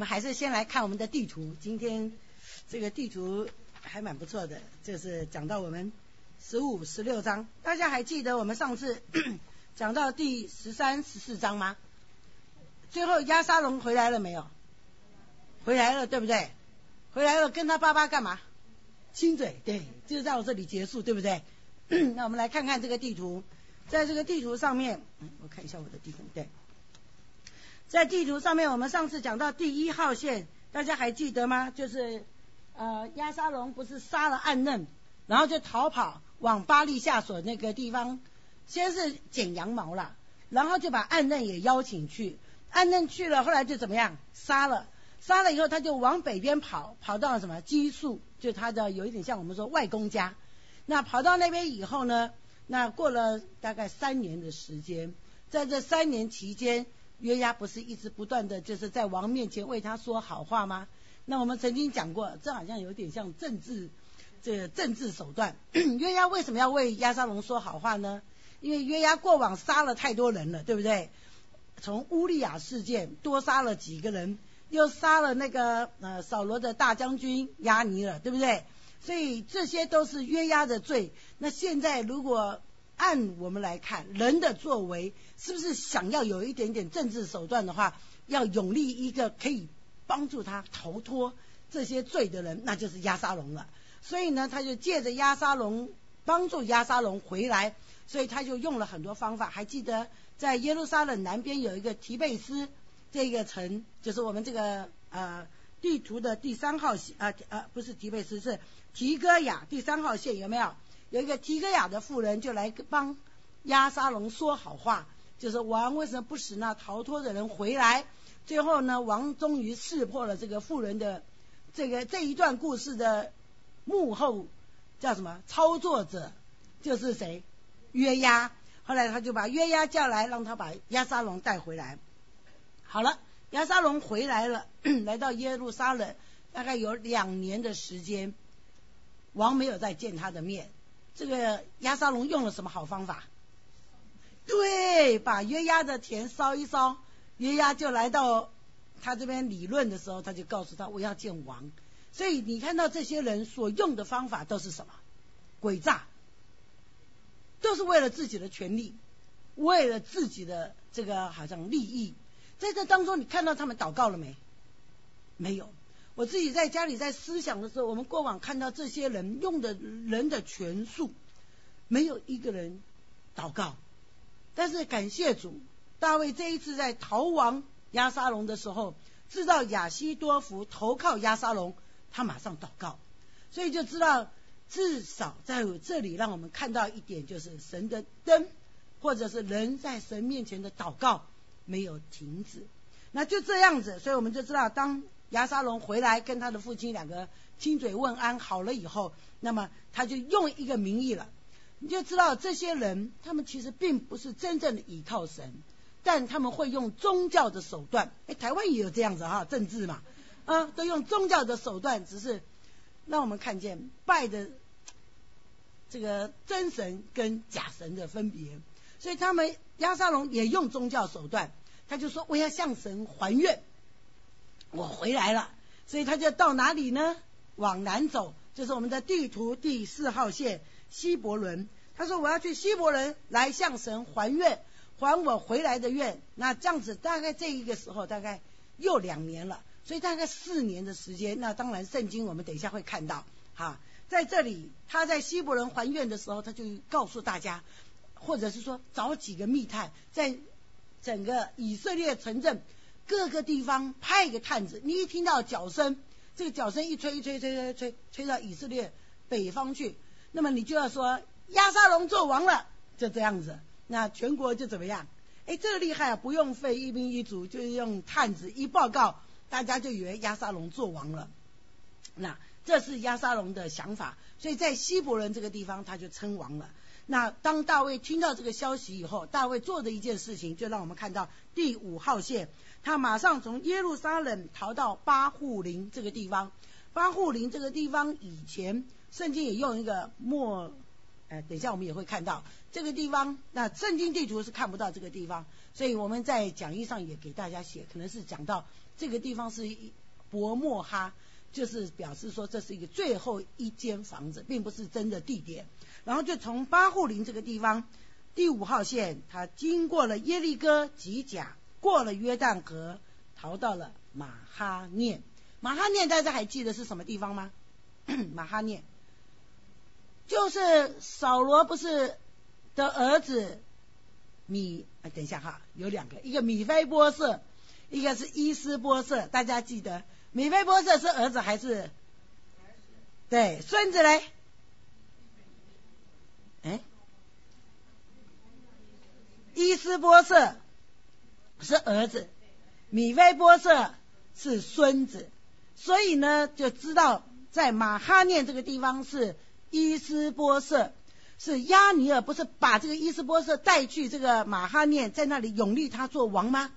我们还是先来看我们的地图。今天这个地图还蛮不错的，就是讲到我们十五、十六章。大家还记得我们上次 讲到第十三、十四章吗？最后亚沙龙回来了没有？回来了，对不对？回来了，跟他爸爸干嘛？亲嘴，对，就在我这里结束，对不对？那我们来看看这个地图，在这个地图上面，我看一下我的地图，对。在地图上面，我们上次讲到第一号线，大家还记得吗？就是呃，亚沙龙不是杀了暗嫩，然后就逃跑往巴利下所那个地方，先是剪羊毛了，然后就把暗嫩也邀请去，暗嫩去了，后来就怎么样？杀了，杀了以后他就往北边跑，跑到什么基数，就他的有一点像我们说外公家。那跑到那边以后呢，那过了大概三年的时间，在这三年期间。约押不是一直不断的就是在王面前为他说好话吗？那我们曾经讲过，这好像有点像政治，这政治手段。约押为什么要为亚沙龙说好话呢？因为约押过往杀了太多人了，对不对？从乌利亚事件多杀了几个人，又杀了那个呃扫罗的大将军亚尼尔，对不对？所以这些都是约押的罪。那现在如果按我们来看，人的作为是不是想要有一点点政治手段的话，要永立一个可以帮助他逃脱这些罪的人，那就是亚沙龙了。所以呢，他就借着亚沙龙帮助亚沙龙回来，所以他就用了很多方法。还记得在耶路撒冷南边有一个提贝斯这个城，就是我们这个呃地图的第三号线啊啊，不是提贝斯，是提戈雅第三号线，有没有？有一个提戈雅的妇人就来帮亚沙龙说好话，就是王为什么不使那逃脱的人回来？最后呢，王终于识破了这个妇人的这个这一段故事的幕后叫什么操作者，就是谁？约押。后来他就把约押叫来，让他把亚沙龙带回来。好了，亚沙龙回来了，来到耶路撒冷，大概有两年的时间，王没有再见他的面。这个亚沙龙用了什么好方法？对，把约押的田烧一烧，约押就来到他这边理论的时候，他就告诉他我要见王。所以你看到这些人所用的方法都是什么？诡诈，都是为了自己的权利，为了自己的这个好像利益。在这当中，你看到他们祷告了没？没有。我自己在家里在思想的时候，我们过往看到这些人用的人的权术，没有一个人祷告。但是感谢主，大卫这一次在逃亡亚沙龙的时候，知道亚西多福投靠亚沙龙，他马上祷告，所以就知道至少在我这里让我们看到一点，就是神的灯，或者是人在神面前的祷告没有停止。那就这样子，所以我们就知道当。亚沙龙回来跟他的父亲两个亲嘴问安好了以后，那么他就用一个名义了，你就知道这些人他们其实并不是真正的倚靠神，但他们会用宗教的手段。哎，台湾也有这样子哈，政治嘛，啊，都用宗教的手段，只是让我们看见拜的这个真神跟假神的分别。所以他们亚沙龙也用宗教手段，他就说我要向神还愿。我回来了，所以他就到哪里呢？往南走，就是我们的地图第四号线希伯伦。他说我要去希伯伦来向神还愿，还我回来的愿。那这样子大概这一个时候大概又两年了，所以大概四年的时间。那当然圣经我们等一下会看到，哈，在这里他在希伯伦还愿的时候，他就告诉大家，或者是说找几个密探，在整个以色列城镇。各个地方派一个探子，你一听到脚声，这个脚声一吹一吹一吹吹吹吹到以色列北方去，那么你就要说亚沙龙做王了，就这样子，那全国就怎么样？哎，这个厉害啊，不用费一兵一卒，就用探子一报告，大家就以为亚沙龙做王了。那这是亚沙龙的想法，所以在希伯伦这个地方他就称王了。那当大卫听到这个消息以后，大卫做的一件事情，就让我们看到第五号线。他马上从耶路撒冷逃到巴户林这个地方。巴户林这个地方以前圣经也用一个莫，呃，等一下我们也会看到这个地方。那圣经地图是看不到这个地方，所以我们在讲义上也给大家写，可能是讲到这个地方是伯莫哈，就是表示说这是一个最后一间房子，并不是真的地点。然后就从巴户林这个地方，第五号线，它经过了耶利哥、吉甲，过了约旦河，逃到了马哈念。马哈念大家还记得是什么地方吗？马哈念就是扫罗不是的儿子米？啊，等一下哈，有两个，一个米菲波色，一个是伊斯波色。大家记得米菲波色是儿子还是？对，孙子嘞？哎，伊斯波色是儿子，米菲波色是孙子，所以呢，就知道在马哈念这个地方是伊斯波色，是亚尼尔不是把这个伊斯波色带去这个马哈念，在那里永立他做王吗？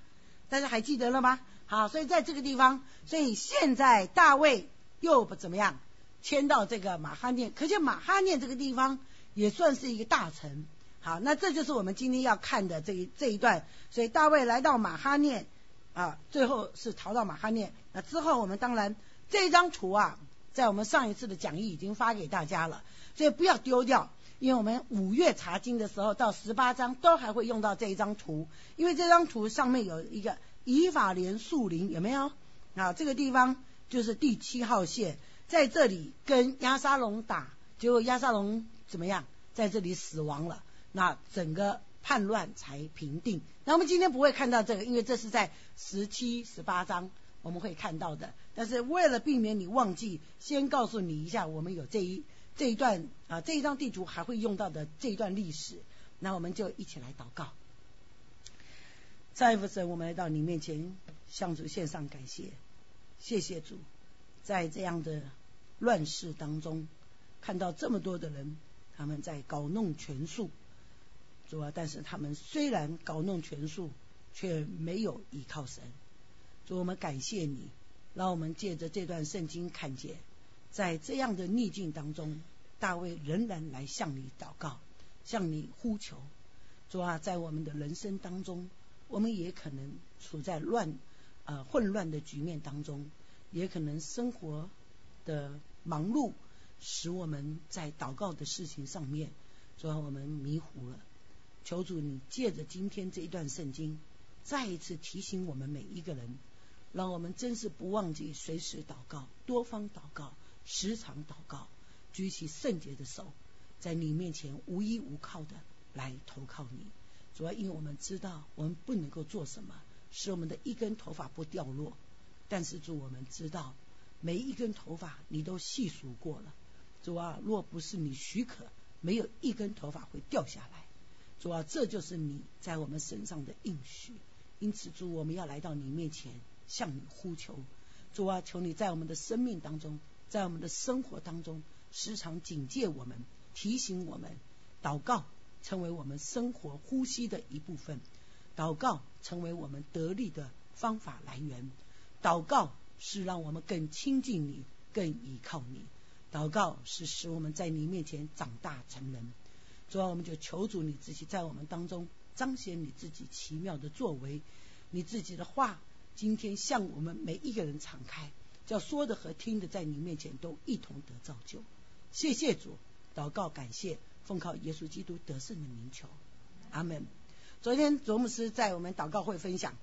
大家还记得了吗？好，所以在这个地方，所以现在大卫又不怎么样迁到这个马哈念，可见马哈念这个地方。也算是一个大臣，好，那这就是我们今天要看的这一这一段。所以大卫来到马哈念啊，最后是逃到马哈念。那之后我们当然这张图啊，在我们上一次的讲义已经发给大家了，所以不要丢掉，因为我们五月查经的时候到十八章都还会用到这一张图，因为这张图上面有一个以法莲树林，有没有？啊，这个地方就是第七号线，在这里跟亚沙龙打，结果亚沙龙。怎么样，在这里死亡了？那整个叛乱才平定。那我们今天不会看到这个，因为这是在十七、十八章我们会看到的。但是为了避免你忘记，先告诉你一下，我们有这一这一段啊，这一张地图还会用到的这一段历史。那我们就一起来祷告。再一步神，我们来到你面前，向主献上感谢，谢谢主，在这样的乱世当中，看到这么多的人。他们在搞弄权术，主啊！但是他们虽然搞弄权术，却没有依靠神。主，我们感谢你，让我们借着这段圣经看见，在这样的逆境当中，大卫仍然来向你祷告，向你呼求。主啊，在我们的人生当中，我们也可能处在乱呃混乱的局面当中，也可能生活的忙碌。使我们在祷告的事情上面，主要我们迷糊了。求主你借着今天这一段圣经，再一次提醒我们每一个人，让我们真是不忘记随时祷告，多方祷告，时常祷告，举起圣洁的手，在你面前无依无靠的来投靠你。主要因为我们知道我们不能够做什么，使我们的一根头发不掉落。但是主，我们知道每一根头发你都细数过了。主啊，若不是你许可，没有一根头发会掉下来。主啊，这就是你在我们身上的应许。因此，主，我们要来到你面前，向你呼求。主啊，求你在我们的生命当中，在我们的生活当中，时常警戒我们，提醒我们，祷告成为我们生活呼吸的一部分。祷告成为我们得力的方法来源。祷告是让我们更亲近你，更依靠你。祷告是使我们在你面前长大成人，主要我们就求主你自己在我们当中彰显你自己奇妙的作为，你自己的话今天向我们每一个人敞开，叫说的和听的在你面前都一同得造就。谢谢主，祷告感谢，奉靠耶稣基督得胜的名求，阿门。昨天卓牧师在我们祷告会分享，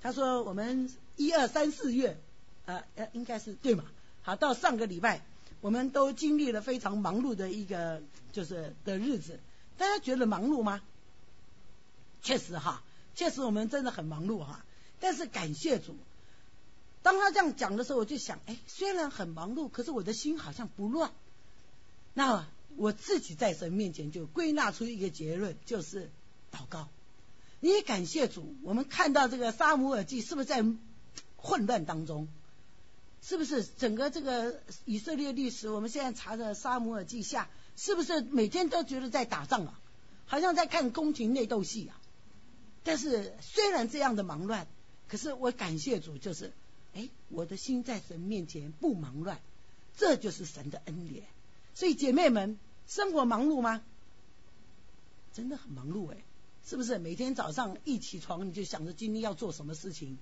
他说我们一二三四月，呃呃应该是对嘛？好，到上个礼拜。我们都经历了非常忙碌的一个就是的日子，大家觉得忙碌吗？确实哈，确实我们真的很忙碌哈。但是感谢主，当他这样讲的时候，我就想，哎，虽然很忙碌，可是我的心好像不乱。那我自己在神面前就归纳出一个结论，就是祷告。你感谢主，我们看到这个沙姆尔记是不是在混乱当中？是不是整个这个以色列历史？我们现在查的《沙姆尔记下》，是不是每天都觉得在打仗啊？好像在看宫廷内斗戏啊！但是虽然这样的忙乱，可是我感谢主，就是哎，我的心在神面前不忙乱，这就是神的恩典。所以姐妹们，生活忙碌吗？真的很忙碌哎，是不是？每天早上一起床，你就想着今天要做什么事情？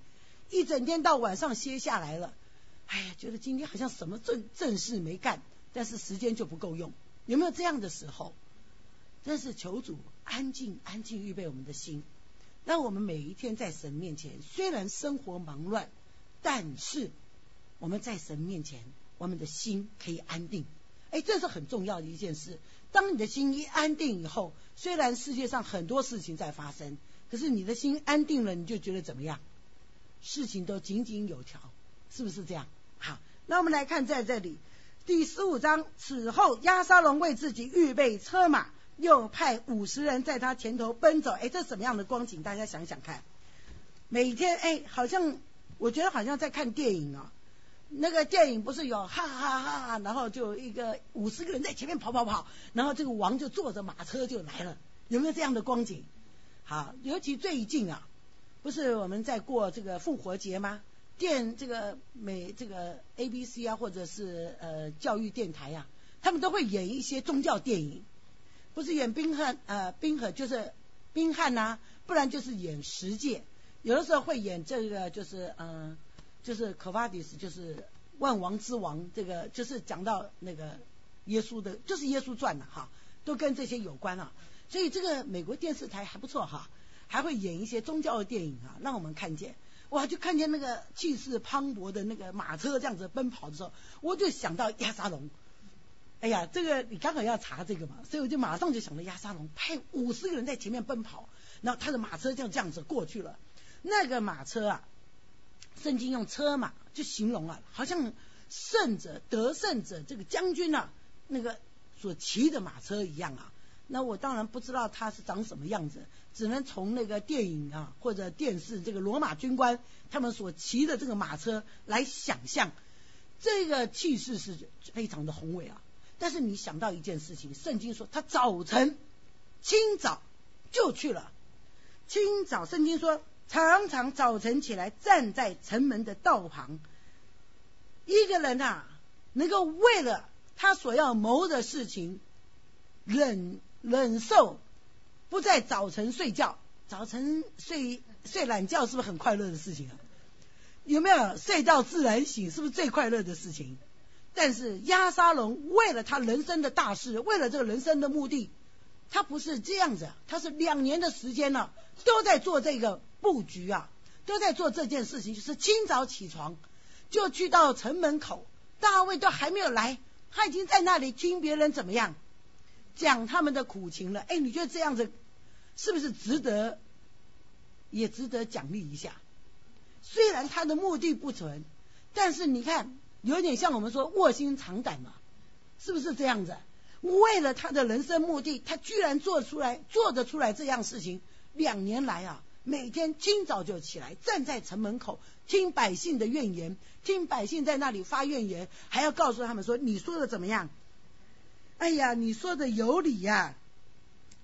一整天到晚上歇下来了，哎呀，觉得今天好像什么正正事没干，但是时间就不够用，有没有这样的时候？真是求主安静安静预备我们的心，让我们每一天在神面前，虽然生活忙乱，但是我们在神面前，我们的心可以安定。哎，这是很重要的一件事。当你的心一安定以后，虽然世界上很多事情在发生，可是你的心安定了，你就觉得怎么样？事情都井井有条，是不是这样？好，那我们来看在这里第十五章。此后，亚沙龙为自己预备车马，又派五十人在他前头奔走。哎，这什么样的光景？大家想想看。每天，哎，好像我觉得好像在看电影啊。那个电影不是有哈哈哈，然后就一个五十个人在前面跑跑跑，然后这个王就坐着马车就来了，有没有这样的光景？好，尤其最近啊，不是我们在过这个复活节吗？电这个美这个 A B C 啊，或者是呃教育电台啊，他们都会演一些宗教电影，不是演冰汉呃冰河就是冰汉呐，不然就是演十诫，有的时候会演这个就是嗯。就是可法迪斯，就是万王之王，这个就是讲到那个耶稣的，就是耶稣传的哈，都跟这些有关啊。所以这个美国电视台还不错哈，还会演一些宗教的电影啊，让我们看见。哇，就看见那个气势磅礴的那个马车这样子奔跑的时候，我就想到亚沙龙。哎呀，这个你刚好要查这个嘛，所以我就马上就想到亚沙龙派五十个人在前面奔跑，然后他的马车就这样子过去了。那个马车啊。圣经用车马就形容啊，好像胜者得胜者这个将军啊，那个所骑的马车一样啊。那我当然不知道他是长什么样子，只能从那个电影啊或者电视这个罗马军官他们所骑的这个马车来想象，这个气势是非常的宏伟啊。但是你想到一件事情，圣经说他早晨清早就去了，清早圣经说。常常早晨起来站在城门的道旁，一个人啊，能够为了他所要谋的事情忍忍受，不在早晨睡觉。早晨睡睡懒觉是不是很快乐的事情啊？有没有睡到自然醒？是不是最快乐的事情？但是亚沙龙为了他人生的大事，为了这个人生的目的，他不是这样子，他是两年的时间了，都在做这个。布局啊，都在做这件事情，就是清早起床就去到城门口，大卫都还没有来，他已经在那里听别人怎么样讲他们的苦情了。哎，你觉得这样子是不是值得，也值得奖励一下？虽然他的目的不纯，但是你看，有点像我们说卧薪尝胆嘛，是不是这样子？为了他的人生目的，他居然做出来做得出来这样事情，两年来啊。每天清早就起来，站在城门口听百姓的怨言，听百姓在那里发怨言，还要告诉他们说：“你说的怎么样？哎呀，你说的有理呀！”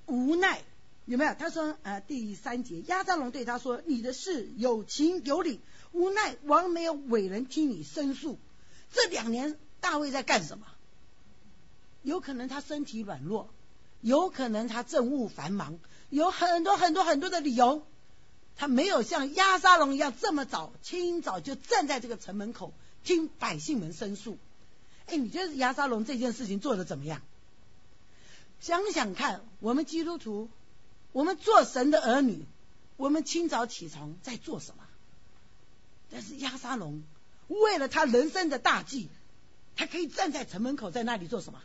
无奈有没有？他说：“呃，第三节，亚扎龙对他说：‘你的事有情有理。’无奈王没有委人听你申诉。这两年大卫在干什么？有可能他身体软弱，有可能他政务繁忙，有很多很多很多的理由。”他没有像亚沙龙一样这么早清早就站在这个城门口听百姓们申诉。哎，你觉得亚沙龙这件事情做的怎么样？想想看，我们基督徒，我们做神的儿女，我们清早起床在做什么？但是亚沙龙为了他人生的大计，他可以站在城门口在那里做什么？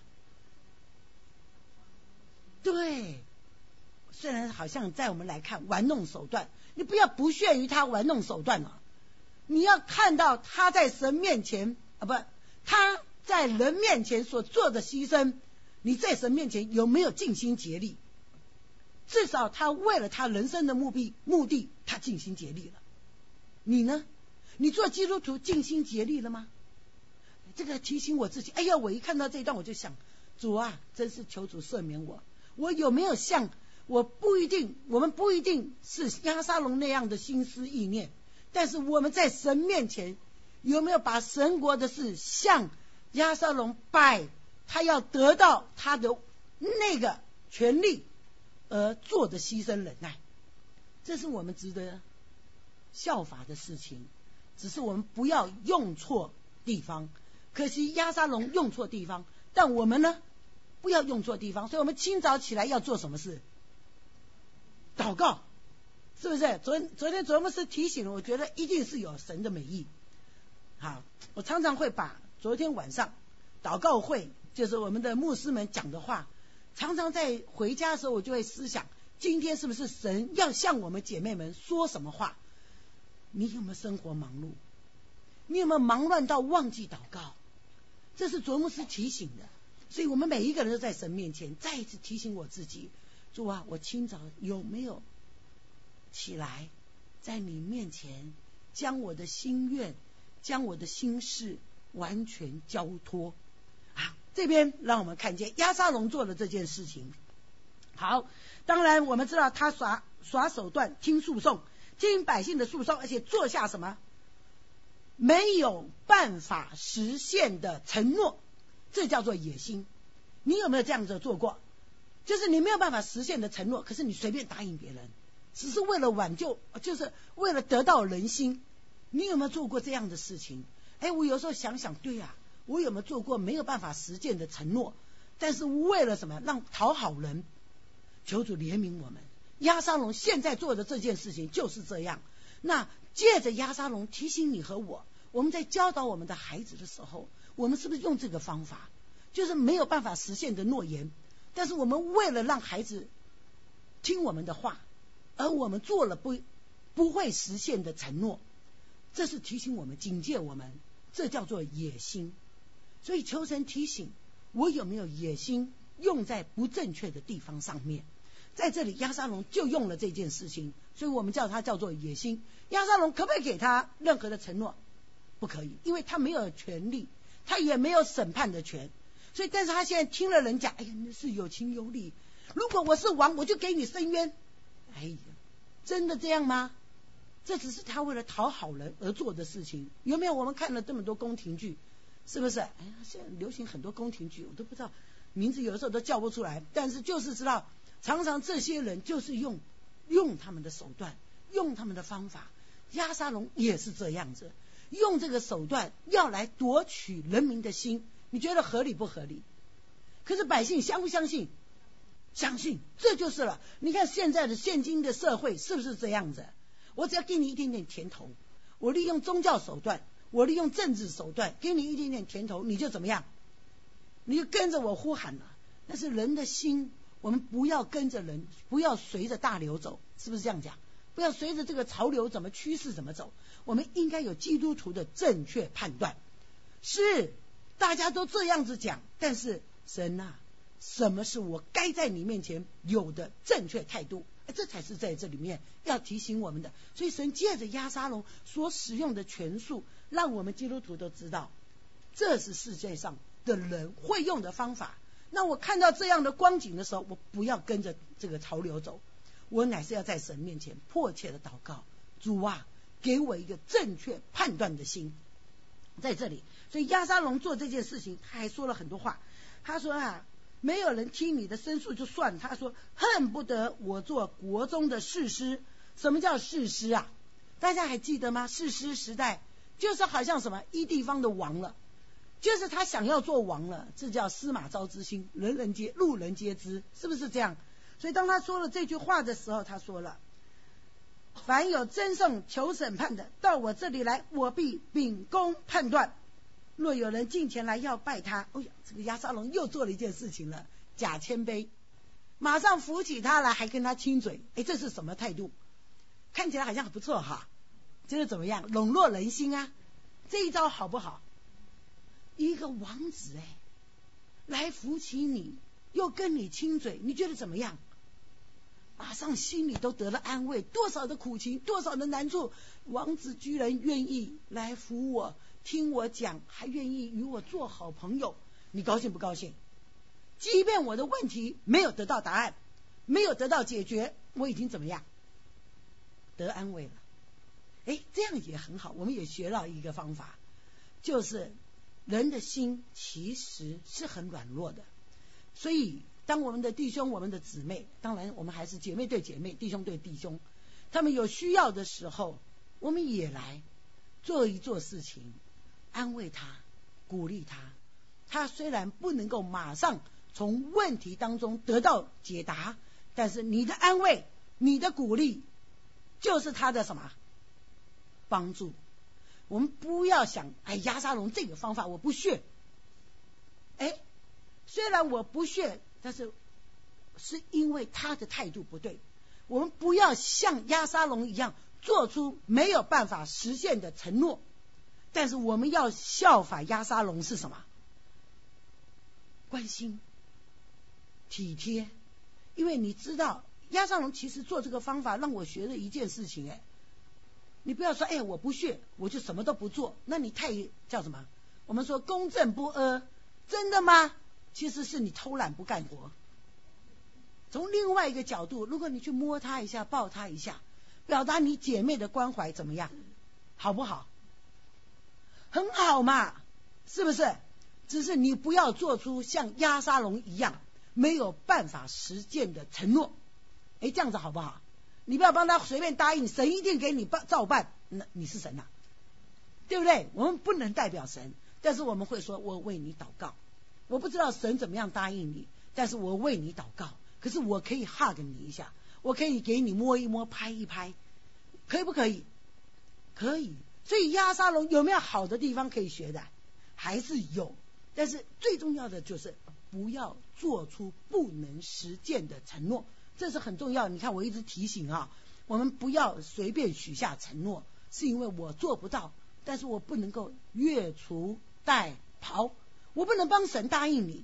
对，虽然好像在我们来看玩弄手段。你不要不屑于他玩弄手段了，你要看到他在神面前啊，不，他在人面前所做的牺牲，你在神面前有没有尽心竭力？至少他为了他人生的目的，目的他尽心竭力了。你呢？你做基督徒尽心竭力了吗？这个提醒我自己。哎呀，我一看到这一段，我就想，主啊，真是求主赦免我，我有没有像？我不一定，我们不一定是亚沙龙那样的心思意念，但是我们在神面前有没有把神国的事向亚沙龙拜？他要得到他的那个权利而做的牺牲忍耐，这是我们值得效法的事情。只是我们不要用错地方。可惜压沙龙用错地方，但我们呢，不要用错地方。所以我们清早起来要做什么事？祷告，是不是？昨昨天卓牧师提醒了，我觉得一定是有神的美意。好，我常常会把昨天晚上祷告会，就是我们的牧师们讲的话，常常在回家的时候，我就会思想，今天是不是神要向我们姐妹们说什么话？你有没有生活忙碌？你有没有忙乱到忘记祷告？这是卓牧师提醒的，所以我们每一个人都在神面前再一次提醒我自己：主啊，我清早有没有起来，在你面前将我的心愿？将我的心事完全交托啊！这边让我们看见亚沙龙做了这件事情。好，当然我们知道他耍耍手段，听诉讼，听百姓的诉讼，而且做下什么没有办法实现的承诺，这叫做野心。你有没有这样子做过？就是你没有办法实现的承诺，可是你随便答应别人，只是为了挽救，就是为了得到人心。你有没有做过这样的事情？哎，我有时候想想，对呀，我有没有做过没有办法实践的承诺？但是为了什么？让讨好人，求主怜悯我们。亚沙龙现在做的这件事情就是这样。那借着亚沙龙提醒你和我，我们在教导我们的孩子的时候，我们是不是用这个方法？就是没有办法实现的诺言，但是我们为了让孩子听我们的话，而我们做了不不会实现的承诺。这是提醒我们、警戒我们，这叫做野心。所以求神提醒我有没有野心用在不正确的地方上面。在这里，亚沙龙就用了这件事情，所以我们叫他叫做野心。亚沙龙可不可以给他任何的承诺？不可以，因为他没有权利，他也没有审判的权。所以，但是他现在听了人家，哎呀，那是有情有理。如果我是王，我就给你伸冤。哎呀，真的这样吗？这只是他为了讨好人而做的事情，有没有？我们看了这么多宫廷剧，是不是？哎呀，现在流行很多宫廷剧，我都不知道名字，有的时候都叫不出来。但是就是知道，常常这些人就是用用他们的手段，用他们的方法。亚沙龙也是这样子，用这个手段要来夺取人民的心，你觉得合理不合理？可是百姓相不相信？相信，这就是了。你看现在的现今的社会是不是这样子？我只要给你一点点甜头，我利用宗教手段，我利用政治手段，给你一点点甜头，你就怎么样？你就跟着我呼喊了。但是人的心，我们不要跟着人，不要随着大流走，是不是这样讲？不要随着这个潮流怎么趋势怎么走，我们应该有基督徒的正确判断。是大家都这样子讲，但是神啊，什么是我该在你面前有的正确态度？这才是在这里面要提醒我们的，所以神借着亚沙龙所使用的权术，让我们基督徒都知道，这是世界上的人会用的方法。那我看到这样的光景的时候，我不要跟着这个潮流走，我乃是要在神面前迫切的祷告，主啊，给我一个正确判断的心。在这里，所以亚沙龙做这件事情，他还说了很多话，他说啊。没有人听你的申诉就算，他说恨不得我做国中的士师。什么叫士师啊？大家还记得吗？士师时代就是好像什么一地方的王了，就是他想要做王了，这叫司马昭之心，人人皆路人皆知，是不是这样？所以当他说了这句话的时候，他说了：凡有争讼求审判的，到我这里来，我必秉公判断。若有人进前来要拜他，哎呀，这个亚沙龙又做了一件事情了，假谦卑，马上扶起他来，还跟他亲嘴，哎，这是什么态度？看起来好像很不错哈，这是怎么样笼络人心啊？这一招好不好？一个王子哎，来扶起你，又跟你亲嘴，你觉得怎么样？马上心里都得了安慰，多少的苦情，多少的难处，王子居然愿意来扶我。听我讲，还愿意与我做好朋友，你高兴不高兴？即便我的问题没有得到答案，没有得到解决，我已经怎么样？得安慰了。哎，这样也很好。我们也学到一个方法，就是人的心其实是很软弱的。所以，当我们的弟兄、我们的姊妹，当然我们还是姐妹对姐妹、弟兄对弟兄，他们有需要的时候，我们也来。做一做事情，安慰他，鼓励他。他虽然不能够马上从问题当中得到解答，但是你的安慰、你的鼓励，就是他的什么帮助？我们不要想，哎，压沙龙这个方法我不屑。哎，虽然我不屑，但是是因为他的态度不对。我们不要像压沙龙一样做出没有办法实现的承诺，但是我们要效法压沙龙是什么？关心、体贴。因为你知道，压沙龙其实做这个方法让我学了一件事情，哎。你不要说，哎，我不屑，我就什么都不做。那你太叫什么？我们说公正不阿，真的吗？其实是你偷懒不干活。从另外一个角度，如果你去摸他一下，抱他一下，表达你姐妹的关怀，怎么样？好不好？很好嘛，是不是？只是你不要做出像压沙龙一样没有办法实践的承诺。哎，这样子好不好？你不要帮他随便答应，神一定给你办照办。那你是神呐，对不对？我们不能代表神，但是我们会说：“我为你祷告。”我不知道神怎么样答应你，但是我为你祷告。可是我可以 hug 你一下，我可以给你摸一摸、拍一拍，可以不可以？可以。所以压沙龙有没有好的地方可以学的？还是有。但是最重要的就是不要做出不能实践的承诺。这是很重要，你看我一直提醒啊，我们不要随便许下承诺，是因为我做不到，但是我不能够越俎代庖，我不能帮神答应你，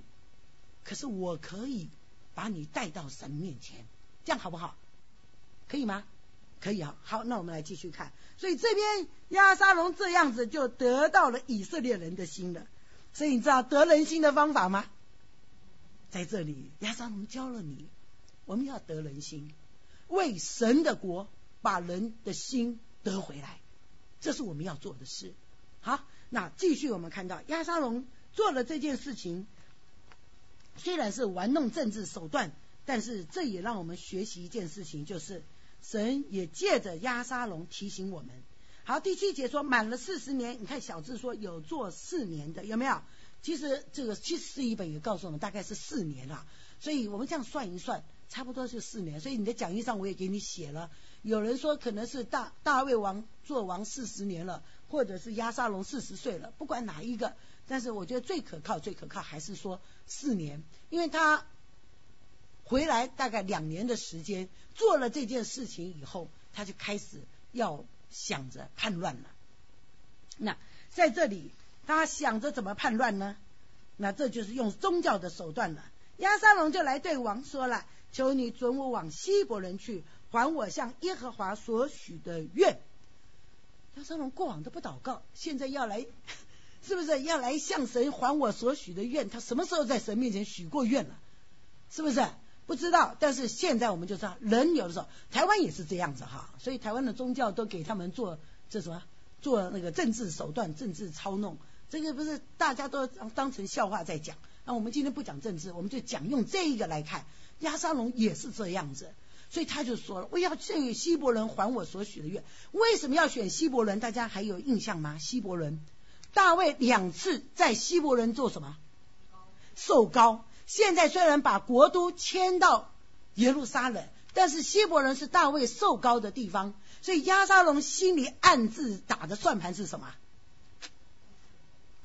可是我可以把你带到神面前，这样好不好？可以吗？可以啊，好，那我们来继续看，所以这边亚沙龙这样子就得到了以色列人的心了，所以你知道得人心的方法吗？在这里，亚沙龙教了你。我们要得人心，为神的国把人的心得回来，这是我们要做的事。好，那继续我们看到亚沙龙做了这件事情，虽然是玩弄政治手段，但是这也让我们学习一件事情，就是神也借着亚沙龙提醒我们。好，第七节说满了四十年，你看小智说有做四年的有没有？其实这个七十一本也告诉我们大概是四年了，所以我们这样算一算。差不多是四年，所以你的讲义上我也给你写了。有人说可能是大大卫王做王四十年了，或者是亚沙龙四十岁了，不管哪一个，但是我觉得最可靠、最可靠还是说四年，因为他回来大概两年的时间，做了这件事情以后，他就开始要想着叛乱了。那在这里，他想着怎么叛乱呢？那这就是用宗教的手段了。亚沙龙就来对王说了。求你准我往希伯伦去，还我向耶和华所许的愿。亚沙龙过往都不祷告，现在要来，是不是要来向神还我所许的愿？他什么时候在神面前许过愿了？是不是？不知道。但是现在我们就知道，人有的时候，台湾也是这样子哈。所以台湾的宗教都给他们做这什么？做那个政治手段、政治操弄。这个不是大家都当成笑话在讲。那我们今天不讲政治，我们就讲用这一个来看。亚沙龙也是这样子，所以他就说了：“我要去希伯伦还我所许的愿。”为什么要选希伯伦？大家还有印象吗？希伯伦，大卫两次在希伯伦做什么？受高。现在虽然把国都迁到耶路撒冷，但是希伯伦是大卫受高的地方，所以亚沙龙心里暗自打的算盘是什么？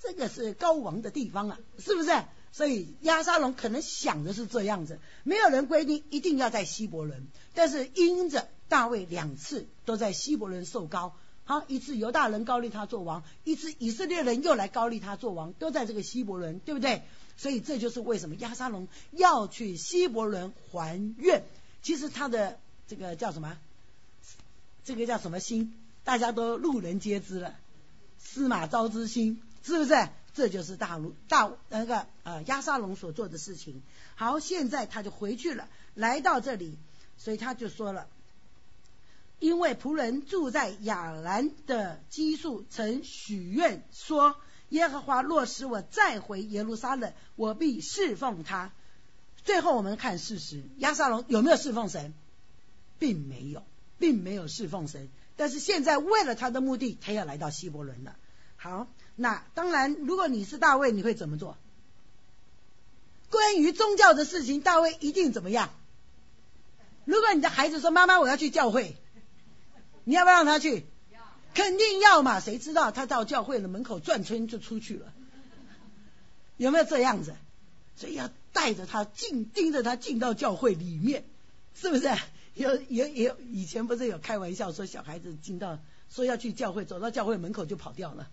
这个是高王的地方啊，是不是？所以亚沙龙可能想的是这样子，没有人规定一定要在希伯伦，但是因着大卫两次都在希伯伦受高，好一次犹大人高立他做王，一次以色列人又来高立他做王，都在这个希伯伦，对不对？所以这就是为什么亚沙龙要去希伯伦还愿。其实他的这个叫什么？这个叫什么心？大家都路人皆知了，司马昭之心，是不是？这就是大陆大那个呃亚沙龙所做的事情。好，现在他就回去了，来到这里，所以他就说了：因为仆人住在亚兰的基数，曾许愿说，耶和华若使我再回耶路撒冷，我必侍奉他。最后我们看事实，亚沙龙有没有侍奉神？并没有，并没有侍奉神。但是现在为了他的目的，他要来到希伯伦了。好，那当然，如果你是大卫，你会怎么做？关于宗教的事情，大卫一定怎么样？如果你的孩子说：“妈妈，我要去教会。”你要不要让他去？肯定要嘛！谁知道他到教会的门口转圈就出去了？有没有这样子？所以要带着他进，盯着他进到教会里面，是不是？有有有，以前不是有开玩笑说小孩子进到说要去教会，走到教会门口就跑掉了，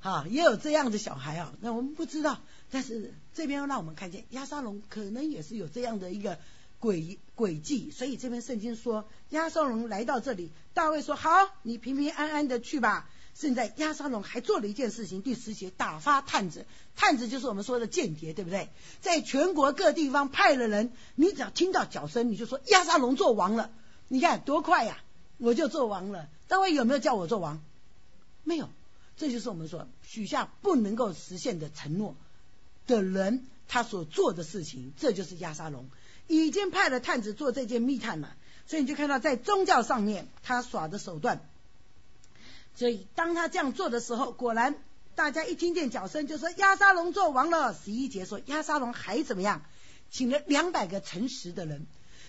啊，也有这样的小孩啊。那我们不知道，但是这边让我们看见亚沙龙可能也是有这样的一个。诡诡计，所以这篇圣经说，亚沙龙来到这里，大卫说：“好，你平平安安的去吧。”现在亚沙龙还做了一件事情，第十节打发探子，探子就是我们说的间谍，对不对？在全国各地方派了人，你只要听到脚声，你就说亚沙龙做王了。你看多快呀，我就做王了。大卫有没有叫我做王？没有，这就是我们说许下不能够实现的承诺的人，他所做的事情，这就是亚沙龙。已经派了探子做这件密探了，所以你就看到在宗教上面他耍的手段。所以当他这样做的时候，果然大家一听见脚声就说亚沙龙做王了。十一节说亚沙龙还怎么样？请了两百个诚实的人，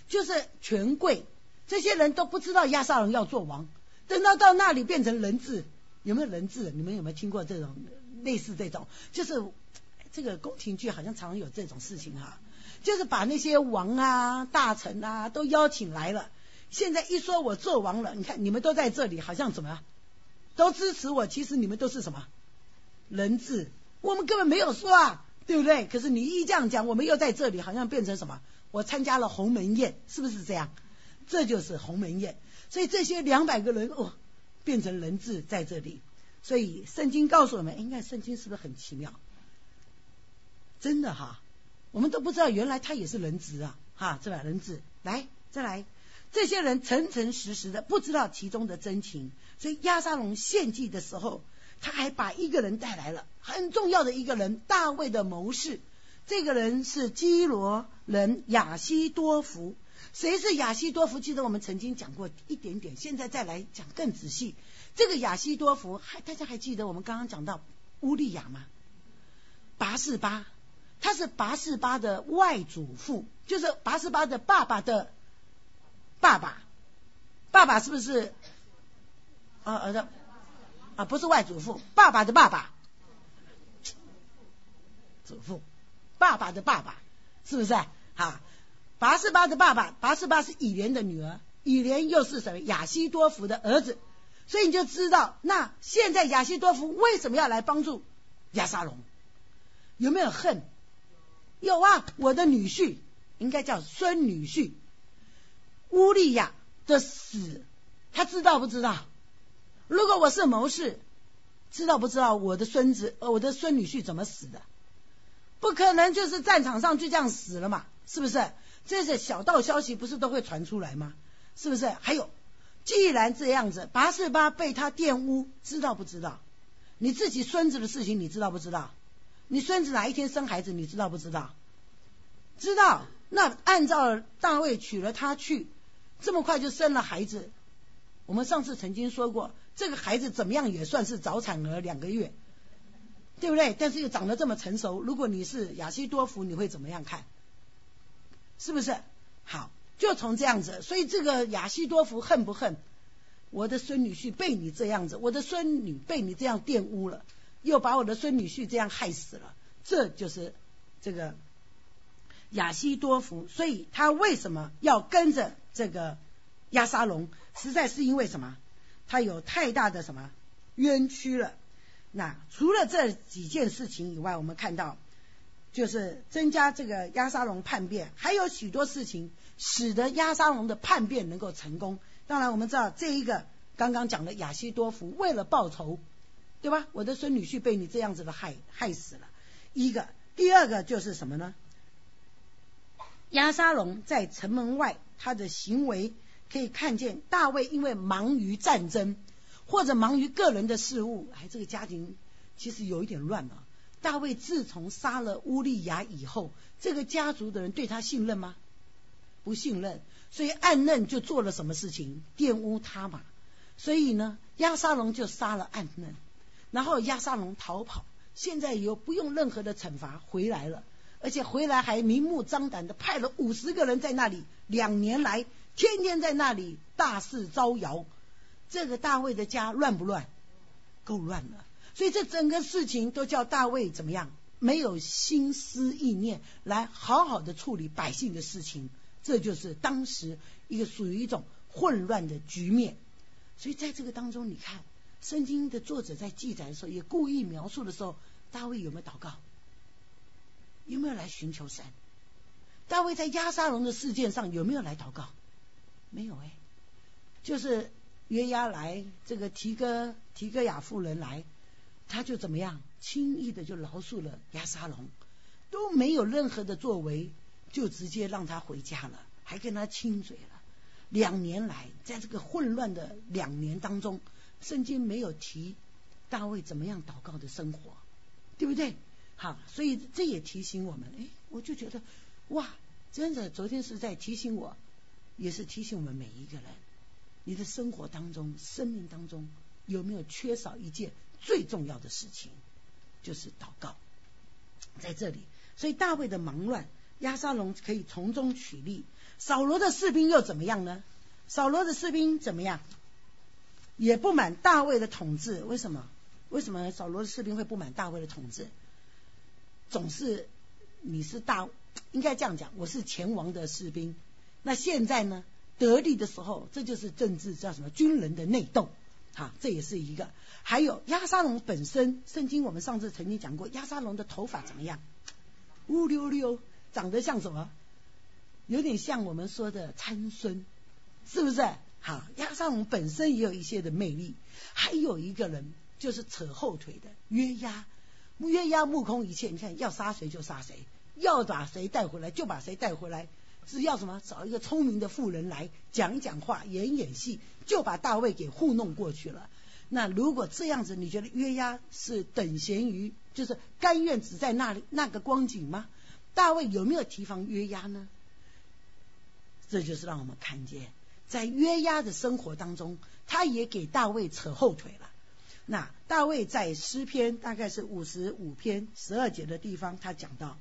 就是权贵，这些人都不知道亚沙龙要做王。等到到那里变成人质，有没有人质？你们有没有听过这种类似这种？就是这个宫廷剧好像常有这种事情哈。就是把那些王啊、大臣啊都邀请来了。现在一说我做王了，你看你们都在这里，好像怎么样都支持我。其实你们都是什么人质？我们根本没有说啊，对不对？可是你一这样讲，我们又在这里，好像变成什么？我参加了鸿门宴，是不是这样？这就是鸿门宴。所以这些两百个人哦，变成人质在这里。所以圣经告诉我们，应该圣经是不是很奇妙？真的哈。我们都不知道，原来他也是人质啊！哈，这把人质，来，再来，这些人诚诚实实的，不知道其中的真情。所以亚沙龙献祭的时候，他还把一个人带来了，很重要的一个人，大卫的谋士。这个人是基罗人亚西多福。谁是亚西多福？记得我们曾经讲过一点点，现在再来讲更仔细。这个亚西多福，还大家还记得我们刚刚讲到乌利亚吗？拔示巴。他是拔示巴的外祖父，就是拔示巴的爸爸的爸爸，爸爸是不是？啊儿子啊，不是外祖父，爸爸的爸爸，祖父，爸爸的爸爸，是不是？啊，拔示巴的爸爸，拔示巴是以莲的女儿，以莲又是什么？亚西多福的儿子，所以你就知道，那现在亚西多福为什么要来帮助亚沙龙？有没有恨？有啊，我的女婿应该叫孙女婿乌利亚的死，他知道不知道？如果我是谋士，知道不知道我的孙子呃我的孙女婿怎么死的？不可能就是战场上就这样死了嘛？是不是？这些小道消息不是都会传出来吗？是不是？还有，既然这样子，八四八被他玷污，知道不知道？你自己孙子的事情，你知道不知道？你孙子哪一天生孩子，你知道不知道？知道。那按照大卫娶了她去，这么快就生了孩子。我们上次曾经说过，这个孩子怎么样也算是早产儿两个月，对不对？但是又长得这么成熟，如果你是亚西多福，你会怎么样看？是不是？好，就从这样子。所以这个亚西多福恨不恨？我的孙女婿被你这样子，我的孙女被你这样玷污了。又把我的孙女婿这样害死了，这就是这个亚西多福。所以他为什么要跟着这个亚沙龙？实在是因为什么？他有太大的什么冤屈了。那除了这几件事情以外，我们看到就是增加这个亚沙龙叛变，还有许多事情使得亚沙龙的叛变能够成功。当然，我们知道这一个刚刚讲的亚西多夫为了报仇。对吧？我的孙女婿被你这样子的害害死了。一个，第二个就是什么呢？亚沙龙在城门外，他的行为可以看见大卫因为忙于战争或者忙于个人的事物，哎，这个家庭其实有一点乱了。大卫自从杀了乌利亚以后，这个家族的人对他信任吗？不信任，所以暗嫩就做了什么事情，玷污他嘛。所以呢，亚沙龙就杀了暗嫩，然后亚沙龙逃跑，现在又不用任何的惩罚回来了，而且回来还明目张胆的派了五十个人在那里，两年来天天在那里大肆招摇。这个大卫的家乱不乱？够乱了。所以这整个事情都叫大卫怎么样？没有心思意念来好好的处理百姓的事情，这就是当时一个属于一种混乱的局面。所以在这个当中，你看圣经的作者在记载的时候，也故意描述的时候，大卫有没有祷告？有没有来寻求神？大卫在亚沙龙的事件上有没有来祷告？没有哎，就是约押来，这个提哥提哥亚妇人来。他就怎么样，轻易的就饶恕了亚沙龙，都没有任何的作为，就直接让他回家了，还跟他亲嘴了。两年来，在这个混乱的两年当中，圣经没有提大卫怎么样祷告的生活，对不对？好，所以这也提醒我们，哎，我就觉得，哇，真的，昨天是在提醒我，也是提醒我们每一个人，你的生活当中、生命当中有没有缺少一件？最重要的事情就是祷告，在这里，所以大卫的忙乱，亚沙龙可以从中取利。扫罗的士兵又怎么样呢？扫罗的士兵怎么样？也不满大卫的统治。为什么？为什么扫罗的士兵会不满大卫的统治？总是你是大，应该这样讲，我是前王的士兵。那现在呢？得力的时候，这就是政治叫什么？军人的内斗。哈，这也是一个。还有亚沙龙本身，圣经我们上次曾经讲过，亚沙龙的头发怎么样？乌溜溜，长得像什么？有点像我们说的参孙，是不是？好，亚沙龙本身也有一些的魅力。还有一个人就是扯后腿的约押，约押目空一切，你看要杀谁就杀谁，要把谁带回来就把谁带回来，只要什么找一个聪明的妇人来讲讲话、演演戏，就把大卫给糊弄过去了。那如果这样子，你觉得约押是等闲于，就是甘愿只在那里那个光景吗？大卫有没有提防约押呢？这就是让我们看见，在约押的生活当中，他也给大卫扯后腿了。那大卫在诗篇大概是五十五篇十二节的地方，他讲到：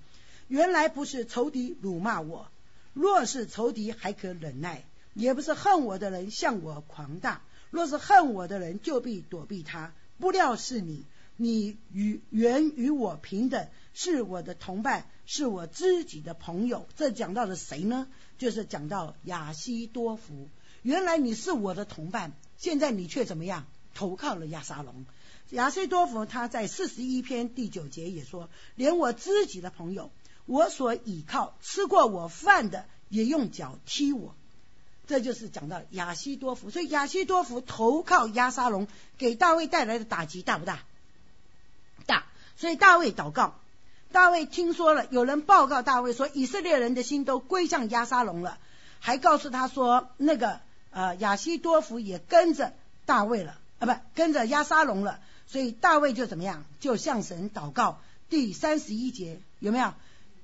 原来不是仇敌辱骂我，若是仇敌还可忍耐，也不是恨我的人向我狂大。若是恨我的人，就必躲避他。不料是你，你与原与我平等，是我的同伴，是我知己的朋友。这讲到了谁呢？就是讲到亚西多福。原来你是我的同伴，现在你却怎么样？投靠了亚沙龙。亚西多福他在四十一篇第九节也说：连我知己的朋友，我所倚靠、吃过我饭的，也用脚踢我。这就是讲到亚西多夫，所以亚西多夫投靠亚沙龙，给大卫带来的打击大不大？大。所以大卫祷告，大卫听说了有人报告大卫说以色列人的心都归向亚沙龙了，还告诉他说那个呃亚西多夫也跟着大卫了啊，不跟着亚沙龙了，所以大卫就怎么样？就向神祷告。第三十一节有没有？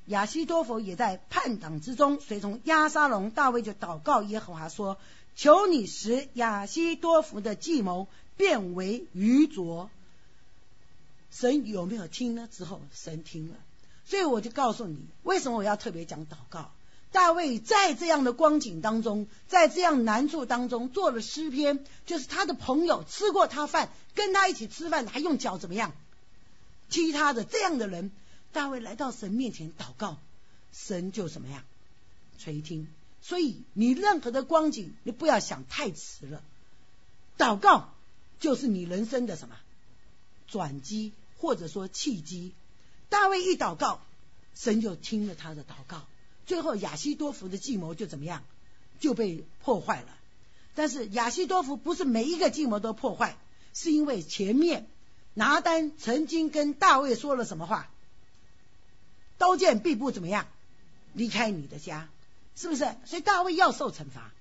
亚西多佛也在叛党之中，随从亚沙龙，大卫就祷告耶和华说：“求你使亚西多福的计谋变为愚拙。”神有没有听呢？之后神听了，所以我就告诉你，为什么我要特别讲祷告？大卫在这样的光景当中，在这样难处当中做了诗篇，就是他的朋友吃过他饭，跟他一起吃饭，还用脚怎么样踢他的这样的人。大卫来到神面前祷告，神就怎么样垂听。所以你任何的光景，你不要想太迟了。祷告就是你人生的什么转机，或者说契机。大卫一祷告，神就听了他的祷告。最后亚西多福的计谋就怎么样就被破坏了。但是亚西多福不是每一个计谋都破坏，是因为前面拿单曾经跟大卫说了什么话。刀剑必不怎么样，离开你的家，是不是？所以大卫要受惩罚，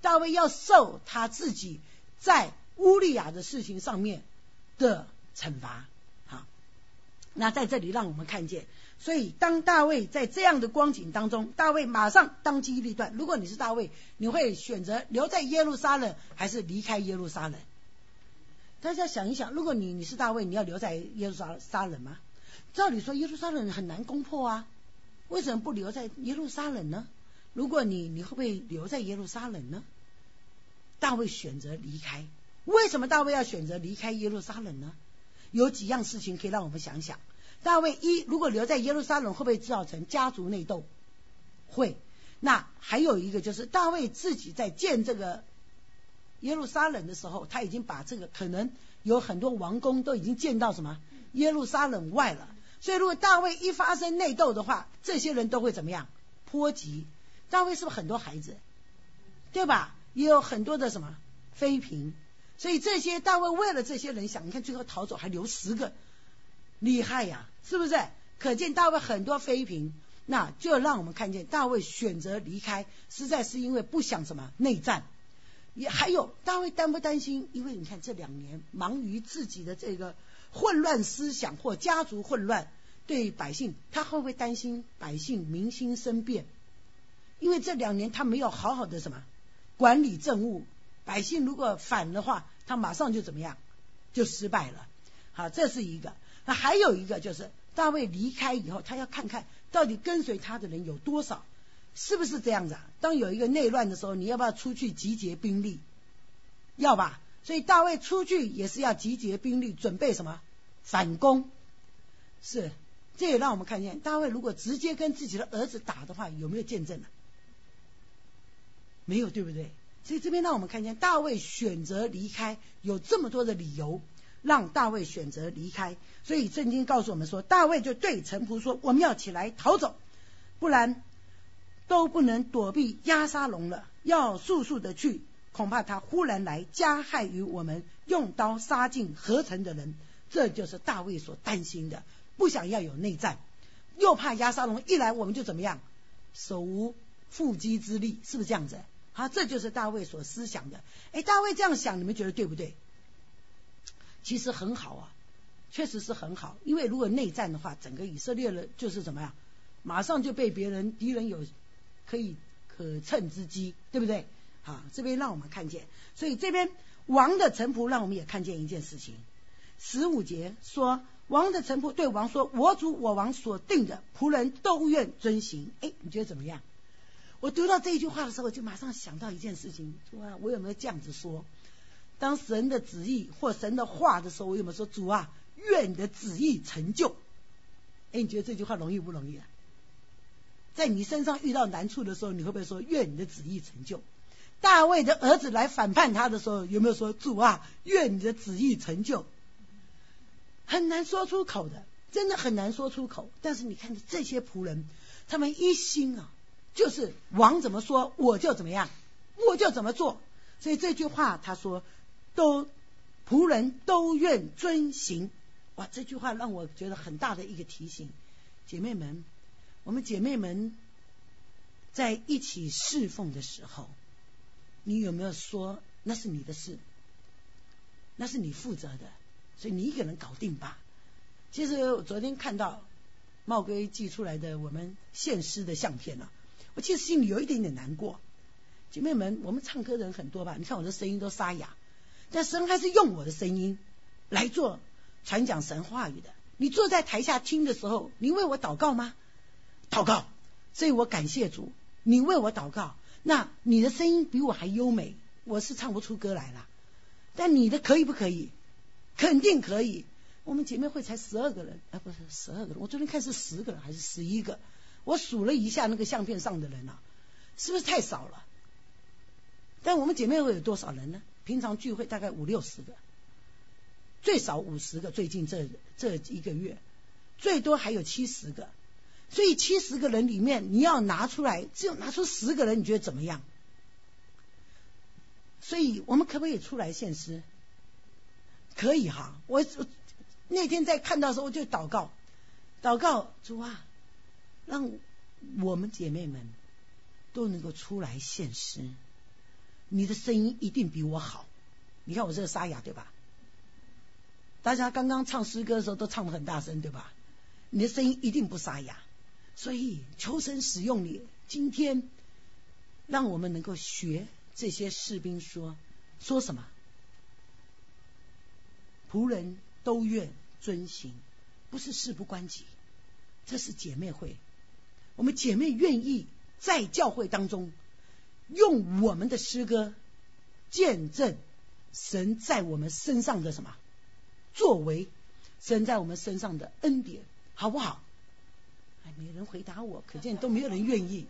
大卫要受他自己在乌利亚的事情上面的惩罚。好，那在这里让我们看见，所以当大卫在这样的光景当中，大卫马上当机立断。如果你是大卫，你会选择留在耶路撒冷，还是离开耶路撒冷？大家想一想，如果你你是大卫，你要留在耶路撒撒冷吗？照理说耶路撒冷很难攻破啊，为什么不留在耶路撒冷呢？如果你你会不会留在耶路撒冷呢？大卫选择离开，为什么大卫要选择离开耶路撒冷呢？有几样事情可以让我们想想。大卫一如果留在耶路撒冷，会不会造成家族内斗？会。那还有一个就是大卫自己在建这个耶路撒冷的时候，他已经把这个可能有很多王宫都已经建到什么耶路撒冷外了。所以如果大卫一发生内斗的话，这些人都会怎么样？波及。大卫是不是很多孩子？对吧？也有很多的什么妃嫔。所以这些大卫为了这些人想，你看最后逃走还留十个，厉害呀，是不是？可见大卫很多妃嫔。那就让我们看见大卫选择离开，实在是因为不想什么内战。也还有大卫担不担心？因为你看这两年忙于自己的这个混乱思想或家族混乱，对百姓他会不会担心百姓民心生变？因为这两年他没有好好的什么管理政务，百姓如果反的话，他马上就怎么样就失败了。好，这是一个。那还有一个就是大卫离开以后，他要看看。到底跟随他的人有多少？是不是这样子啊？当有一个内乱的时候，你要不要出去集结兵力？要吧。所以大卫出去也是要集结兵力，准备什么反攻？是，这也让我们看见大卫如果直接跟自己的儿子打的话，有没有见证呢？没有，对不对？所以这边让我们看见大卫选择离开，有这么多的理由。让大卫选择离开，所以圣经告诉我们说，大卫就对臣仆说：“我们要起来逃走，不然都不能躲避押沙龙了。要速速的去，恐怕他忽然来加害于我们，用刀杀尽合成的人。”这就是大卫所担心的，不想要有内战，又怕押沙龙一来，我们就怎么样，手无缚鸡之力，是不是这样子？好，这就是大卫所思想的。哎，大卫这样想，你们觉得对不对？其实很好啊，确实是很好。因为如果内战的话，整个以色列人就是怎么样，马上就被别人敌人有可以可乘之机，对不对？好，这边让我们看见，所以这边王的臣仆让我们也看见一件事情。十五节说，王的臣仆对王说：“我主我王所定的仆人都愿遵行。”哎，你觉得怎么样？我读到这一句话的时候，就马上想到一件事情：哇，我有没有这样子说？当神的旨意或神的话的时候，我有没有说主啊，愿你的旨意成就？哎，你觉得这句话容易不容易啊？在你身上遇到难处的时候，你会不会说愿你的旨意成就？大卫的儿子来反叛他的时候，有没有说主啊，愿你的旨意成就？很难说出口的，真的很难说出口。但是你看这些仆人，他们一心啊，就是王怎么说我就怎么样，我就怎么做。所以这句话他说。都仆人都愿遵行，哇！这句话让我觉得很大的一个提醒，姐妹们，我们姐妹们在一起侍奉的时候，你有没有说那是你的事，那是你负责的，所以你一个人搞定吧？其实我昨天看到茂哥寄出来的我们献诗的相片了，我其实心里有一点点难过。姐妹们，我们唱歌的人很多吧？你看我的声音都沙哑。但神还是用我的声音来做传讲神话语的。你坐在台下听的时候，你为我祷告吗？祷告，所以我感谢主。你为我祷告，那你的声音比我还优美，我是唱不出歌来了。但你的可以不可以？肯定可以。我们姐妹会才十二个人，啊，不是十二个人，我昨天看是十个人还是十一个？我数了一下那个相片上的人啊，是不是太少了？但我们姐妹会有多少人呢？平常聚会大概五六十个，最少五十个。最近这这一个月，最多还有七十个。所以七十个人里面，你要拿出来，只有拿出十个人，你觉得怎么样？所以我们可不可以出来献诗？可以哈。我那天在看到的时候，我就祷告，祷告主啊，让我们姐妹们都能够出来献诗。你的声音一定比我好，你看我这个沙哑对吧？大家刚刚唱诗歌的时候都唱的很大声对吧？你的声音一定不沙哑，所以求神使用你。今天让我们能够学这些士兵说说什么？仆人都愿遵行，不是事不关己，这是姐妹会。我们姐妹愿意在教会当中用我们的诗歌见证神在我们身上的什么作为，神在我们身上的恩典，好不好？没人回答我，可见都没有人愿意。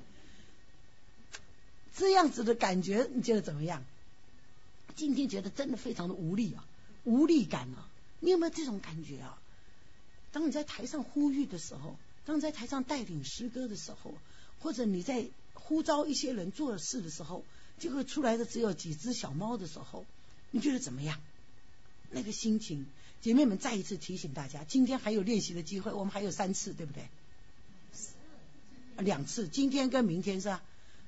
这样子的感觉，你觉得怎么样？今天觉得真的非常的无力啊，无力感啊！你有没有这种感觉啊？当你在台上呼吁的时候，当你在台上带领诗歌的时候，或者你在呼召一些人做事的时候，结果出来的只有几只小猫的时候，你觉得怎么样？那个心情，姐妹们再一次提醒大家，今天还有练习的机会，我们还有三次，对不对？两次，今天跟明天是吧？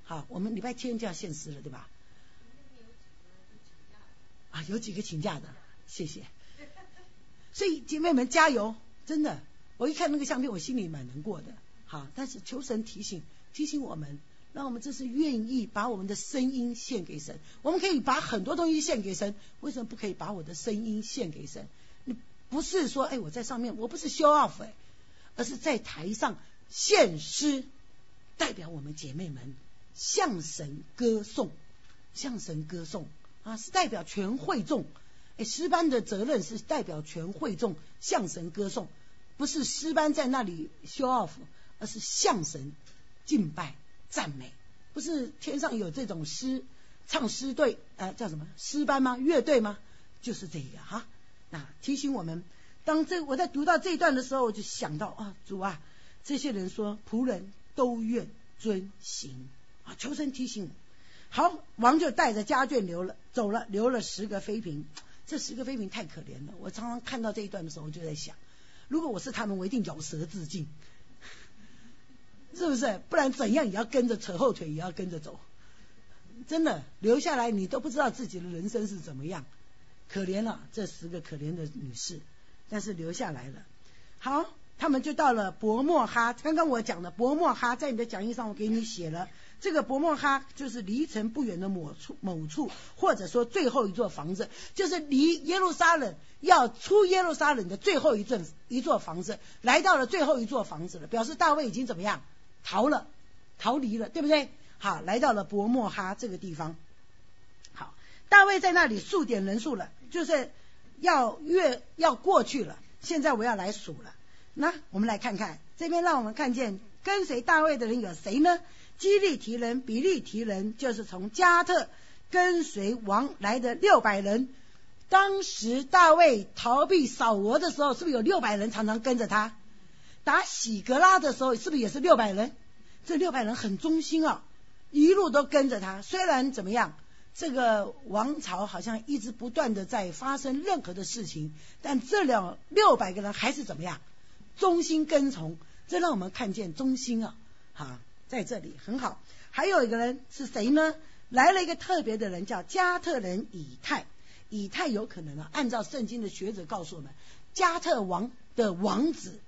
好，我们礼拜天就要献诗了，对吧？啊，有几个请假的，谢谢。所以姐妹们加油，真的，我一看那个相片，我心里蛮难过的。好，但是求神提醒提醒我们，让我们这是愿意把我们的声音献给神。我们可以把很多东西献给神，为什么不可以把我的声音献给神？你不是说，哎，我在上面，我不是 show off 哎，而是在台上献诗，代表我们姐妹们。向神歌颂，向神歌颂啊，是代表全会众。哎，诗班的责任是代表全会众向神歌颂，不是诗班在那里 show off，而是向神敬拜赞美。不是天上有这种诗唱诗队啊，叫什么诗班吗？乐队吗？就是这个哈。那提醒我们，当这我在读到这一段的时候，我就想到啊，主啊，这些人说仆人都愿遵行。啊！求神提醒我，好，王就带着家眷留了，走了，留了十个妃嫔。这十个妃嫔太可怜了。我常常看到这一段的时候，我就在想，如果我是他们，我一定咬舌自尽，是不是？不然怎样也要跟着扯后腿，也要跟着走。真的留下来，你都不知道自己的人生是怎么样。可怜了这十个可怜的女士，但是留下来了。好，他们就到了伯莫哈。刚刚我讲的伯莫哈，在你的讲义上我给你写了。这个伯莫哈就是离城不远的某处某处，或者说最后一座房子，就是离耶路撒冷要出耶路撒冷的最后一座一座房子，来到了最后一座房子了，表示大卫已经怎么样逃了，逃离了，对不对？好，来到了伯莫哈这个地方。好，大卫在那里数点人数了，就是要越要过去了。现在我要来数了，那我们来看看这边，让我们看见跟随大卫的人有谁呢？基利提人、比利提人，就是从加特跟随王来的六百人。当时大卫逃避扫罗的时候，是不是有六百人常常跟着他？打喜格拉的时候，是不是也是六百人？这六百人很忠心啊，一路都跟着他。虽然怎么样，这个王朝好像一直不断的在发生任何的事情，但这两六百个人还是怎么样，忠心跟从。这让我们看见忠心啊，哈。在这里很好，还有一个人是谁呢？来了一个特别的人，叫加特人以太。以太有可能啊，按照圣经的学者告诉我们，加特王的王子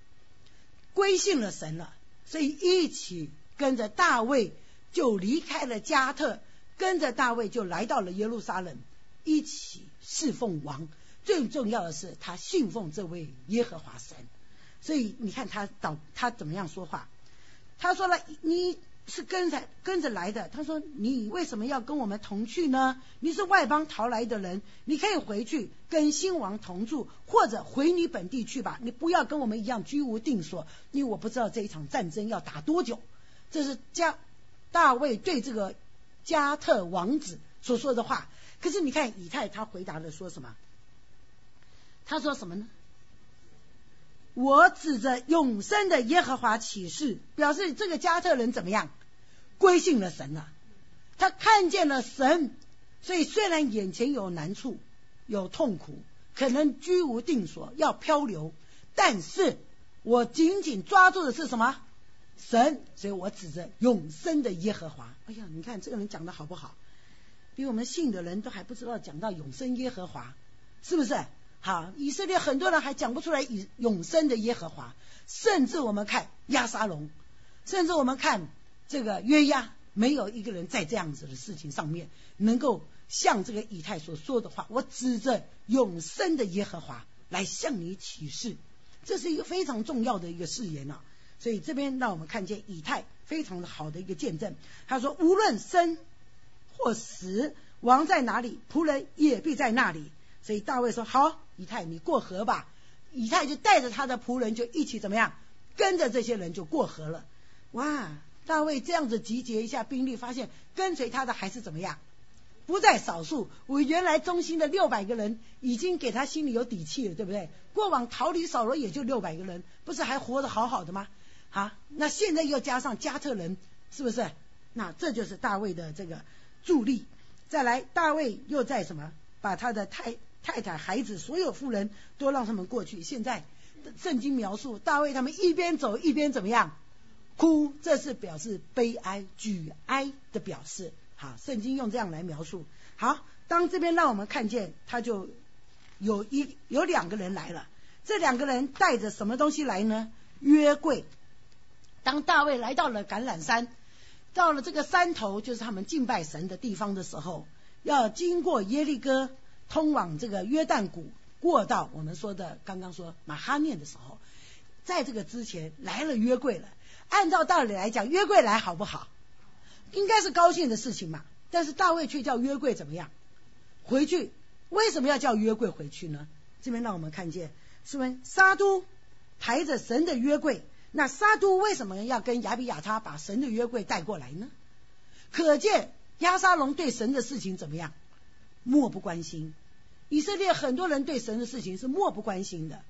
归信了神了，所以一起跟着大卫就离开了加特，跟着大卫就来到了耶路撒冷，一起侍奉王。最重要的是，他信奉这位耶和华神。所以你看他导他怎么样说话。他说了：“你是跟着跟着来的。”他说：“你为什么要跟我们同去呢？你是外邦逃来的人，你可以回去跟新王同住，或者回你本地去吧。你不要跟我们一样居无定所，因为我不知道这一场战争要打多久。”这是加大卫对这个加特王子所说的话。可是你看以太他回答了说什么？他说什么呢？我指着永生的耶和华起誓，表示这个加特人怎么样归信了神了？他看见了神，所以虽然眼前有难处、有痛苦，可能居无定所，要漂流，但是我紧紧抓住的是什么？神，所以我指着永生的耶和华。哎呀，你看这个人讲的好不好？比我们信的人都还不知道讲到永生耶和华，是不是？好，以色列很多人还讲不出来以永生的耶和华，甚至我们看亚沙龙，甚至我们看这个约押，没有一个人在这样子的事情上面能够像这个以太所说的话。我指着永生的耶和华，来向你起誓，这是一个非常重要的一个誓言啊。所以这边让我们看见以太非常的好的一个见证。他说：“无论生或死，王在哪里，仆人也必在那里。”所以大卫说：“好，以太，你过河吧。”以太就带着他的仆人就一起怎么样，跟着这些人就过河了。哇！大卫这样子集结一下兵力，发现跟随他的还是怎么样？不在少数。我原来中心的六百个人已经给他心里有底气了，对不对？过往逃离扫罗也就六百个人，不是还活得好好的吗？好，那现在又加上加特人，是不是？那这就是大卫的这个助力。再来，大卫又在什么？把他的太太太、孩子、所有妇人都让他们过去。现在圣经描述大卫他们一边走一边怎么样？哭，这是表示悲哀、举哀的表示。好，圣经用这样来描述。好，当这边让我们看见，他就有一有两个人来了。这两个人带着什么东西来呢？约柜。当大卫来到了橄榄山，到了这个山头，就是他们敬拜神的地方的时候，要经过耶利哥，通往这个约旦谷，过到我们说的刚刚说马哈念的时候，在这个之前来了约柜了。按照道理来讲，约柜来好不好？应该是高兴的事情嘛。但是大卫却叫约柜怎么样？回去？为什么要叫约柜回去呢？这边让我们看见，是不是沙都抬着神的约柜？那沙都为什么要跟亚比亚他把神的约柜带过来呢？可见亚沙龙对神的事情怎么样？漠不关心。以色列很多人对神的事情是漠不关心的。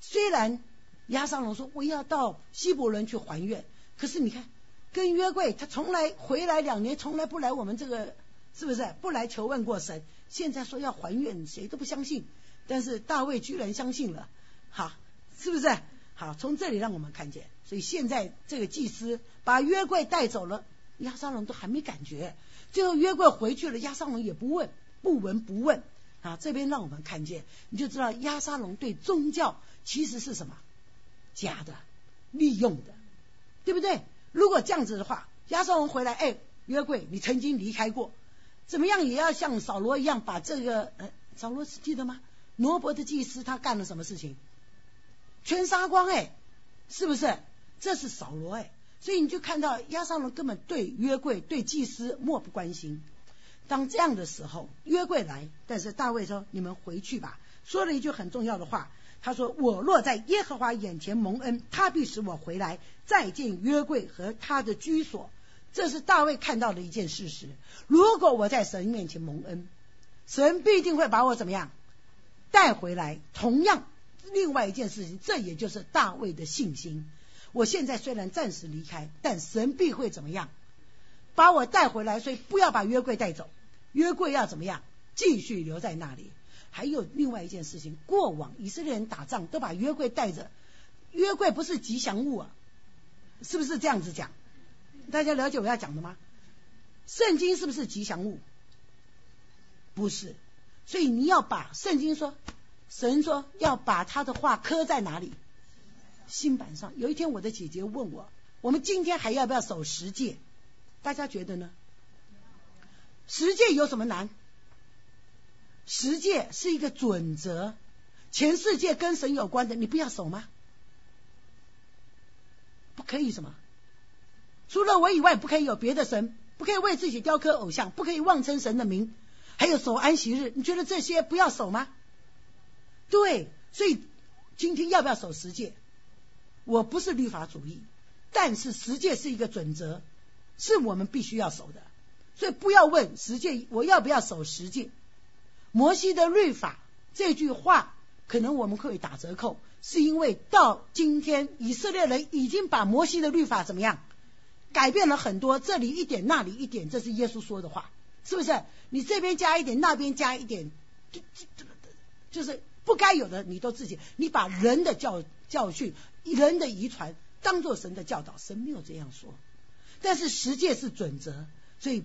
虽然亚沙龙说我要到希伯伦去还愿，可是你看跟约柜他从来回来两年，从来不来我们这个是不是不来求问过神？现在说要还愿，谁都不相信。但是大卫居然相信了，好，是不是？好，从这里让我们看见，所以现在这个祭司把约柜带走了，亚沙龙都还没感觉。最后约柜回去了，亚沙龙也不问，不闻不问。啊，这边让我们看见，你就知道亚沙龙对宗教其实是什么假的、利用的，对不对？如果这样子的话，亚沙龙回来，哎，约柜你曾经离开过，怎么样也要像扫罗一样把这个，呃，扫罗是记得吗？罗伯的祭司他干了什么事情？全杀光哎，是不是？这是扫罗哎，所以你就看到亚沙龙根本对约柜、对祭司漠不关心。当这样的时候，约柜来，但是大卫说：“你们回去吧。”说了一句很重要的话，他说：“我若在耶和华眼前蒙恩，他必使我回来再见约柜和他的居所。”这是大卫看到的一件事实。如果我在神面前蒙恩，神必定会把我怎么样带回来。同样。另外一件事情，这也就是大卫的信心。我现在虽然暂时离开，但神必会怎么样？把我带回来，所以不要把约柜带走。约柜要怎么样？继续留在那里。还有另外一件事情，过往以色列人打仗都把约柜带着，约柜不是吉祥物啊，是不是这样子讲？大家了解我要讲的吗？圣经是不是吉祥物？不是，所以你要把圣经说。神说要把他的话刻在哪里？新版上。有一天我的姐姐问我：“我们今天还要不要守十诫？”大家觉得呢？十戒有什么难？十戒是一个准则，全世界跟神有关的，你不要守吗？不可以什么？除了我以外，不可以有别的神，不可以为自己雕刻偶像，不可以妄称神的名，还有守安息日。你觉得这些不要守吗？对，所以今天要不要守十戒？我不是律法主义，但是十戒是一个准则，是我们必须要守的。所以不要问十诫我要不要守十诫。摩西的律法这句话，可能我们会打折扣，是因为到今天以色列人已经把摩西的律法怎么样改变了很多，这里一点那里一点，这是耶稣说的话，是不是？你这边加一点，那边加一点，就就就是。不该有的，你都自己，你把人的教教训、人的遗传当做神的教导，神没有这样说。但是十诫是准则，所以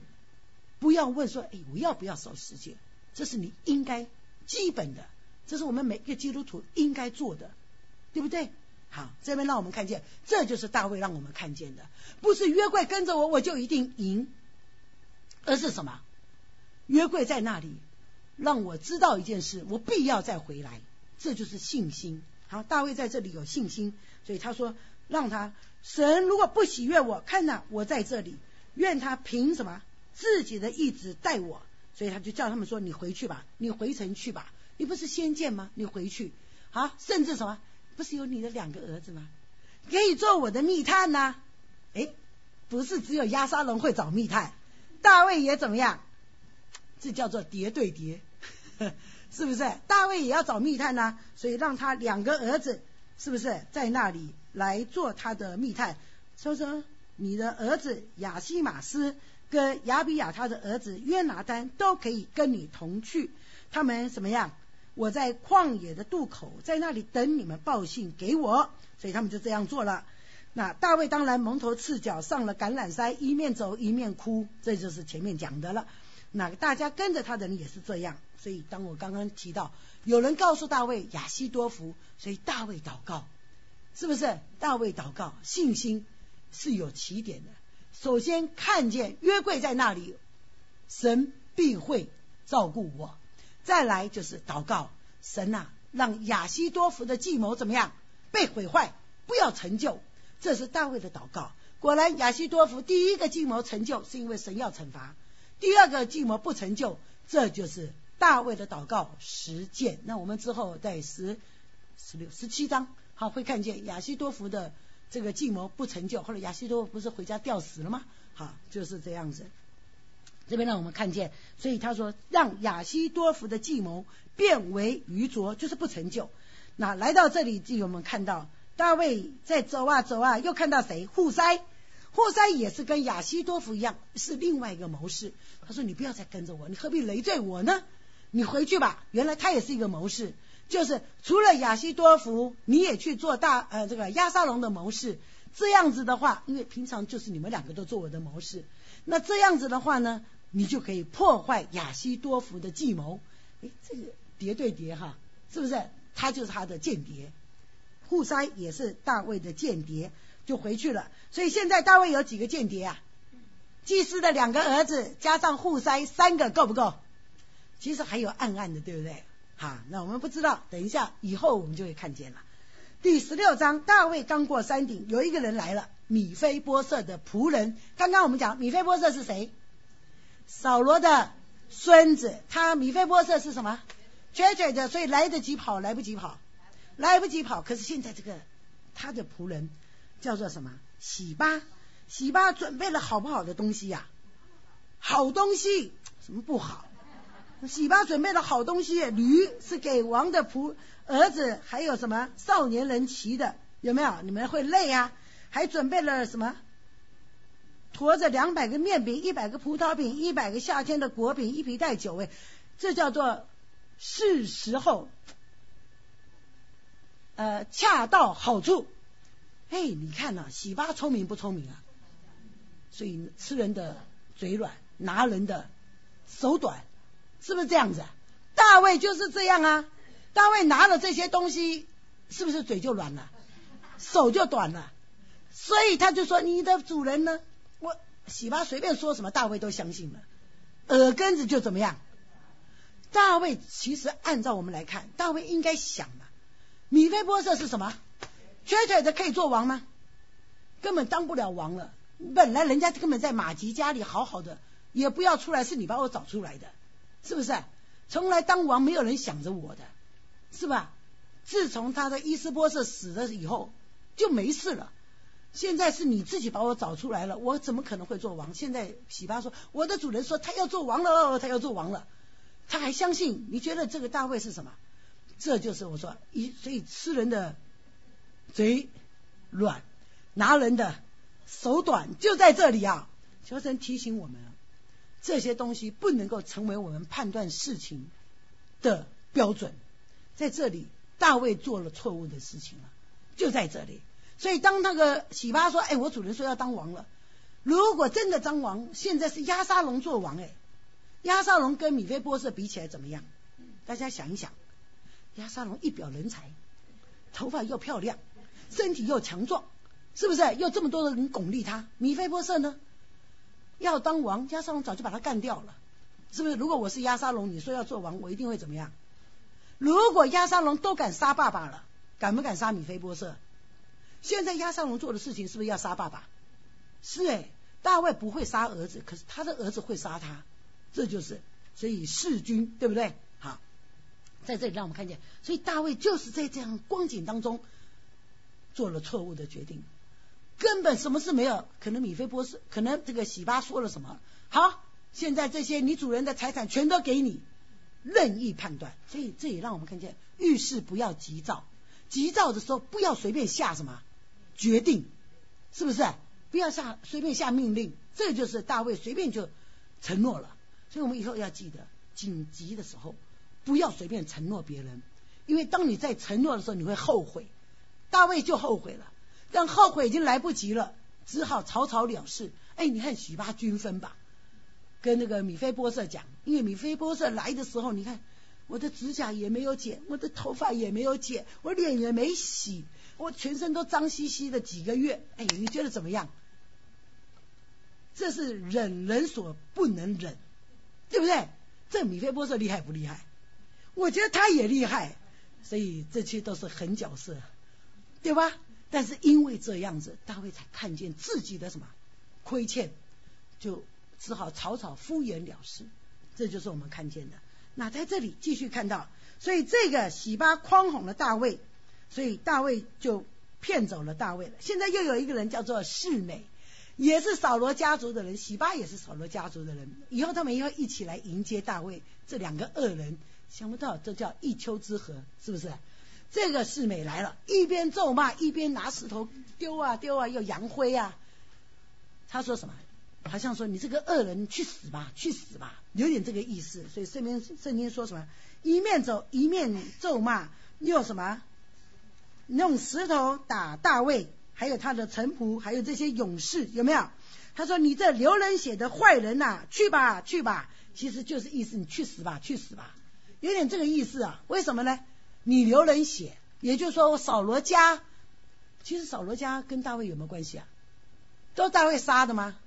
不要问说，哎，我要不要守时间？这是你应该基本的，这是我们每个基督徒应该做的，对不对？好，这边让我们看见，这就是大卫让我们看见的，不是约柜跟着我我就一定赢，而是什么？约柜在那里。让我知道一件事，我必要再回来，这就是信心。好，大卫在这里有信心，所以他说让他神如果不喜悦我，看呐，我在这里，愿他凭什么自己的意志待我？所以他就叫他们说：“你回去吧，你回城去吧，你不是先见吗？你回去。好，甚至什么？不是有你的两个儿子吗？可以做我的密探呐。哎，不是只有亚沙龙会找密探，大卫也怎么样？这叫做叠对叠，是不是？大卫也要找密探呐，所以让他两个儿子是不是在那里来做他的密探？说说你的儿子亚西马斯。”跟亚比亚他的儿子约拿丹都可以跟你同去，他们怎么样？我在旷野的渡口，在那里等你们报信给我，所以他们就这样做了。那大卫当然蒙头赤脚上了橄榄山，一面走一面哭，这就是前面讲的了。那大家跟着他的人也是这样，所以当我刚刚提到有人告诉大卫亚西多福，所以大卫祷告，是不是？大卫祷告，信心是有起点的。首先看见约柜在那里，神必会照顾我。再来就是祷告，神呐，让亚西多福的计谋怎么样被毁坏，不要成就。这是大卫的祷告。果然，亚西多福第一个计谋成就，是因为神要惩罚；第二个计谋不成就，这就是大卫的祷告实践。那我们之后在十、十六、十七章，好会看见亚西多福的。这个计谋不成就，后来亚西多不是回家吊死了吗？好，就是这样子。这边让我们看见，所以他说让亚西多夫的计谋变为愚拙，就是不成就。那来到这里，就我们看到大卫在走啊走啊，又看到谁？户塞，户塞也是跟亚西多夫一样，是另外一个谋士。他说：“你不要再跟着我，你何必累赘我呢？你回去吧。”原来他也是一个谋士。就是除了亚西多福，你也去做大呃这个亚沙龙的谋士，这样子的话，因为平常就是你们两个都做我的谋士，那这样子的话呢，你就可以破坏亚西多福的计谋。哎，这个叠对叠哈，是不是？他就是他的间谍，户筛也是大卫的间谍，就回去了。所以现在大卫有几个间谍啊？祭司的两个儿子加上户筛三个够不够？其实还有暗暗的，对不对？好，那我们不知道，等一下以后我们就会看见了。第十六章，大卫刚过山顶，有一个人来了，米菲波色的仆人。刚刚我们讲米菲波色是谁？扫罗的孙子。他米菲波色是什么？瘸瘸的，所以来得及跑，来不及跑，来不及跑。可是现在这个他的仆人叫做什么？喜巴，喜巴准备了好不好的东西呀？好东西，什么不好？喜巴准备了好东西，驴是给王的仆儿子，还有什么少年人骑的，有没有？你们会累啊？还准备了什么？驮着两百个面饼，一百个葡萄饼，一百个夏天的果饼，一皮带酒，哎，这叫做是时候，呃，恰到好处。哎，你看呐，喜巴聪明不聪明啊？所以吃人的嘴软，拿人的手短。是不是这样子？大卫就是这样啊！大卫拿了这些东西，是不是嘴就软了，手就短了？所以他就说：“你的主人呢？”我喜巴随便说什么，大卫都相信了，耳根子就怎么样？大卫其实按照我们来看，大卫应该想嘛，米菲波设是什么？瘸腿的可以做王吗？根本当不了王了。本来人家根本在马吉家里好好的，也不要出来，是你把我找出来的。是不是？从来当王没有人想着我的，是吧？自从他的伊斯波瑟死了以后，就没事了。现在是你自己把我找出来了，我怎么可能会做王？现在喜巴说，我的主人说他要做王了，他要做王了，他还相信？你觉得这个大卫是什么？这就是我说一，所以吃人的嘴软，拿人的手短，就在这里啊！求神提醒我们。这些东西不能够成为我们判断事情的标准。在这里，大卫做了错误的事情了，就在这里。所以，当那个喜巴说：“哎，我主人说要当王了。”如果真的当王，现在是亚沙龙做王，哎，亚沙龙跟米菲波设比起来怎么样？大家想一想，亚沙龙一表人才，头发又漂亮，身体又强壮，是不是？又这么多的人拱立他，米菲波设呢？要当王，亚沙龙早就把他干掉了，是不是？如果我是亚沙龙，你说要做王，我一定会怎么样？如果亚沙龙都敢杀爸爸了，敢不敢杀米菲波设？现在亚沙龙做的事情是不是要杀爸爸？是哎，大卫不会杀儿子，可是他的儿子会杀他，这就是所以弑君，对不对？好，在这里让我们看见，所以大卫就是在这样光景当中做了错误的决定，根本什么事没有。可能米菲波斯，可能这个喜巴说了什么？好，现在这些你主人的财产全都给你，任意判断。所以这也让我们看见，遇事不要急躁，急躁的时候不要随便下什么决定，是不是？不要下随便下命令，这就是大卫随便就承诺了。所以我们以后要记得，紧急的时候不要随便承诺别人，因为当你在承诺的时候，你会后悔。大卫就后悔了，但后悔已经来不及了，只好草草了事。哎，你看许八均分吧，跟那个米菲波瑟讲，因为米菲波瑟来的时候，你看我的指甲也没有剪，我的头发也没有剪，我脸也没洗，我全身都脏兮兮的几个月。哎，你觉得怎么样？这是忍人所不能忍，对不对？这米菲波瑟厉害不厉害？我觉得他也厉害，所以这些都是狠角色，对吧？但是因为这样子，大卫才看见自己的什么亏欠，就只好草草敷衍了事。这就是我们看见的。那在这里继续看到，所以这个喜巴诓哄了大卫，所以大卫就骗走了大卫了。现在又有一个人叫做世美。也是扫罗家族的人，喜巴也是扫罗家族的人。以后他们要一起来迎接大卫，这两个恶人，想不到这叫一丘之貉，是不是？这个世美来了，一边咒骂，一边拿石头丢啊丢啊，又扬灰啊。他说什么？好像说你这个恶人去死吧，去死吧，有点这个意思。所以圣经圣经说什么？一面走一面咒骂，又什么？用石头打大卫。还有他的臣仆，还有这些勇士，有没有？他说：“你这流人血的坏人呐，去吧，去吧。”其实就是意思，你去死吧，去死吧，有点这个意思啊。为什么呢？你流人血，也就是说我，扫罗家，其实扫罗家跟大卫有没有关系啊？都大卫杀的吗？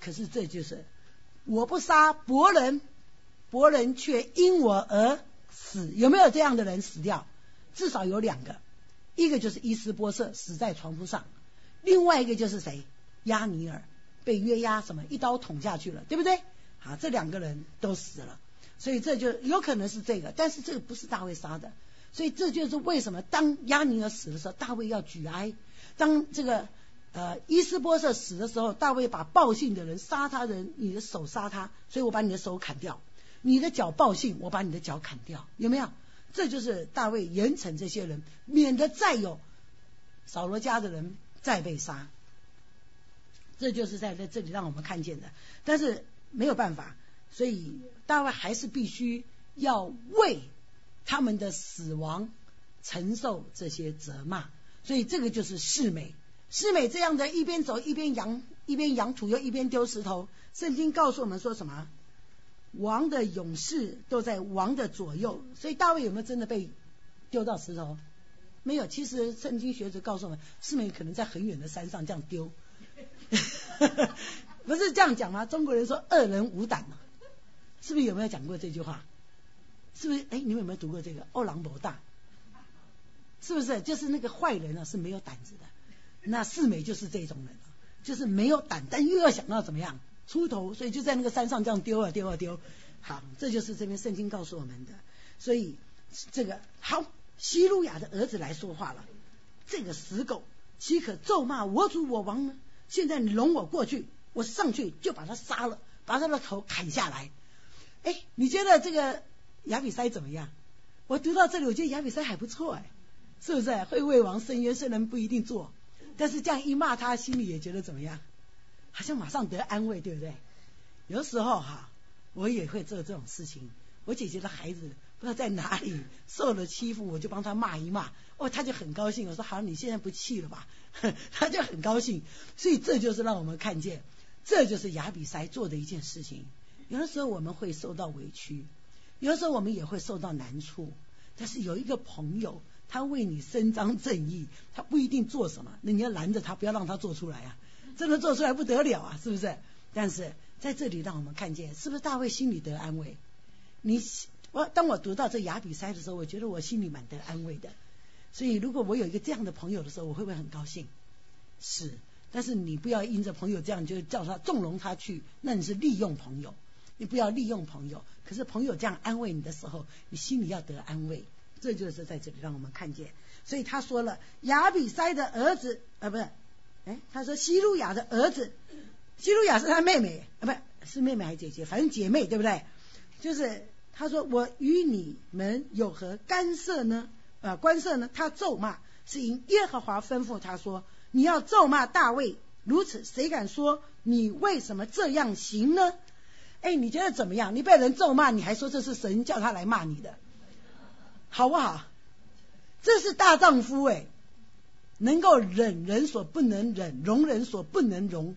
可是这就是我不杀伯人，伯人却因我而死，有没有这样的人死掉？至少有两个。一个就是伊斯波瑟死在床铺上，另外一个就是谁？亚尼尔被约押什么一刀捅下去了，对不对？好，这两个人都死了，所以这就有可能是这个，但是这个不是大卫杀的，所以这就是为什么当亚尼尔死的时候，大卫要举哀；当这个呃伊斯波瑟死的时候，大卫把报信的人杀他人，你的手杀他，所以我把你的手砍掉；你的脚报信，我把你的脚砍掉，有没有？这就是大卫严惩这些人，免得再有扫罗家的人再被杀。这就是在在这里让我们看见的。但是没有办法，所以大卫还是必须要为他们的死亡承受这些责骂。所以这个就是世美，世美这样的一边走一边扬一边扬土又一边丢石头。圣经告诉我们说什么？王的勇士都在王的左右，所以大卫有没有真的被丢到石头？没有。其实圣经学者告诉我们，世美可能在很远的山上这样丢，不是这样讲吗？中国人说恶人无胆嘛，是不是有没有讲过这句话？是不是？哎，你们有没有读过这个？欧郎博大，是不是？就是那个坏人啊，是没有胆子的。那四美就是这种人，就是没有胆，但又要想到怎么样？出头，所以就在那个山上这样丢啊丢啊丢。好，这就是这篇圣经告诉我们的。所以这个好，希路亚的儿子来说话了。这个死狗岂可咒骂我主我王呢？现在你容我过去，我上去就把他杀了，把他的头砍下来。哎，你觉得这个亚比塞怎么样？我读到这里，我觉得亚比塞还不错哎，是不是？会为王伸冤，虽然不一定做，但是这样一骂他，心里也觉得怎么样？好像马上得安慰，对不对？有时候哈，我也会做这种事情。我姐姐的孩子不知道在哪里受了欺负，我就帮他骂一骂，哦，他就很高兴。我说好，你现在不气了吧？他就很高兴。所以这就是让我们看见，这就是亚比塞做的一件事情。有的时候我们会受到委屈，有的时候我们也会受到难处，但是有一个朋友，他为你伸张正义，他不一定做什么，那你要拦着他，不要让他做出来啊。真的做出来不得了啊，是不是？但是在这里让我们看见，是不是大卫心里得安慰？你我当我读到这雅比塞的时候，我觉得我心里蛮得安慰的。所以，如果我有一个这样的朋友的时候，我会不会很高兴？是，但是你不要因着朋友这样就叫他纵容他去，那你是利用朋友。你不要利用朋友，可是朋友这样安慰你的时候，你心里要得安慰。这就是在这里让我们看见。所以他说了，雅比塞的儿子啊，不是，哎，他说希路亚的儿子，希路亚是他妹妹啊，不是是妹妹还是姐姐，反正姐妹对不对？就是他说我与你们有何干涉呢？啊，关涉呢？他咒骂是因耶和华吩咐他说，你要咒骂大卫。如此，谁敢说你为什么这样行呢？哎，你觉得怎么样？你被人咒骂，你还说这是神叫他来骂你的，好不好？这是大丈夫哎，能够忍人所不能忍，容人所不能容。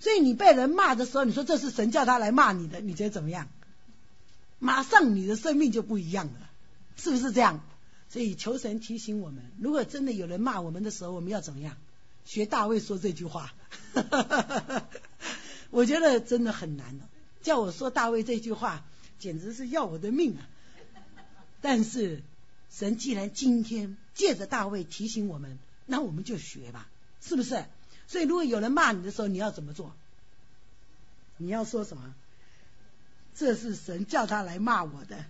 所以你被人骂的时候，你说这是神叫他来骂你的，你觉得怎么样？马上你的生命就不一样了，是不是这样？所以求神提醒我们，如果真的有人骂我们的时候，我们要怎么样？学大卫说这句话，我觉得真的很难了。叫我说大卫这句话，简直是要我的命啊！但是神既然今天借着大卫提醒我们，那我们就学吧，是不是？所以如果有人骂你的时候，你要怎么做？你要说什么？这是神叫他来骂我的，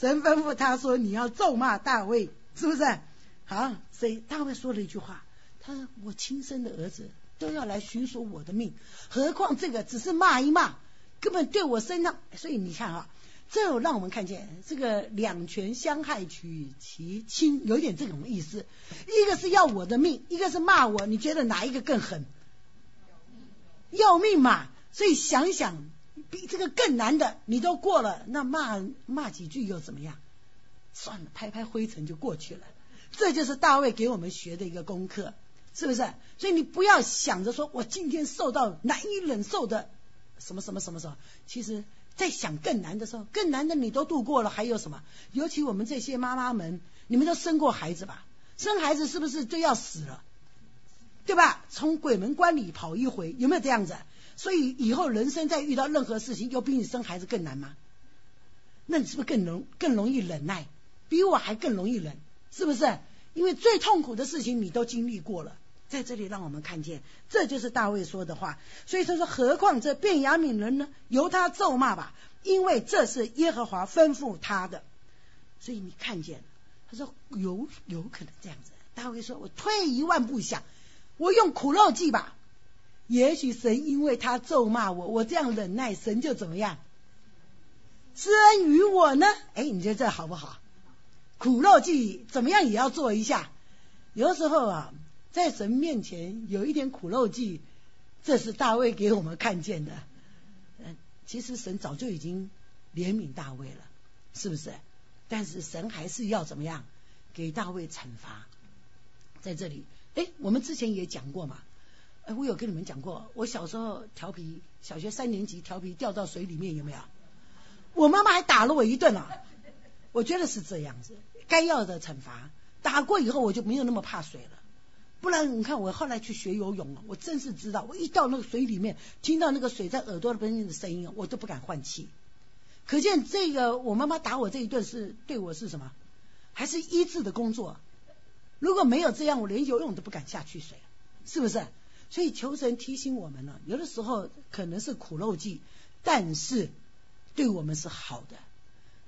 神吩咐他说你要咒骂大卫，是不是？好，所以大卫说了一句话，他说我亲生的儿子都要来寻索我的命，何况这个只是骂一骂。根本对我身上，所以你看啊，这让我们看见这个两权相害取其轻，有点这种意思。一个是要我的命，一个是骂我，你觉得哪一个更狠？要命嘛！所以想想，比这个更难的你都过了，那骂骂几句又怎么样？算了，拍拍灰尘就过去了。这就是大卫给我们学的一个功课，是不是？所以你不要想着说我今天受到难以忍受的。什么什么什么什么？其实，在想更难的时候，更难的你都度过了，还有什么？尤其我们这些妈妈们，你们都生过孩子吧？生孩子是不是就要死了？对吧？从鬼门关里跑一回，有没有这样子？所以以后人生再遇到任何事情，有比你生孩子更难吗？那你是不是更容更容易忍耐？比我还更容易忍，是不是？因为最痛苦的事情你都经历过了。在这里让我们看见，这就是大卫说的话。所以他说：“何况这变雅敏人呢？由他咒骂吧，因为这是耶和华吩咐他的。”所以你看见，他说有有可能这样子。大卫说：“我退一万步想，我用苦肉计吧。也许神因为他咒骂我，我这样忍耐，神就怎么样施恩于我呢？哎，你觉得这好不好？苦肉计怎么样也要做一下。有时候啊。”在神面前有一点苦肉计，这是大卫给我们看见的。嗯，其实神早就已经怜悯大卫了，是不是？但是神还是要怎么样给大卫惩罚？在这里，哎，我们之前也讲过嘛。哎，我有跟你们讲过，我小时候调皮，小学三年级调皮掉到水里面有没有？我妈妈还打了我一顿啊。我觉得是这样子，该要的惩罚打过以后，我就没有那么怕水了。不然你看，我后来去学游泳了，我真是知道，我一到那个水里面，听到那个水在耳朵边的声音，我都不敢换气。可见这个我妈妈打我这一顿是对我是什么？还是医治的工作？如果没有这样，我连游泳都不敢下去水，是不是？所以求神提醒我们了，有的时候可能是苦肉计，但是对我们是好的。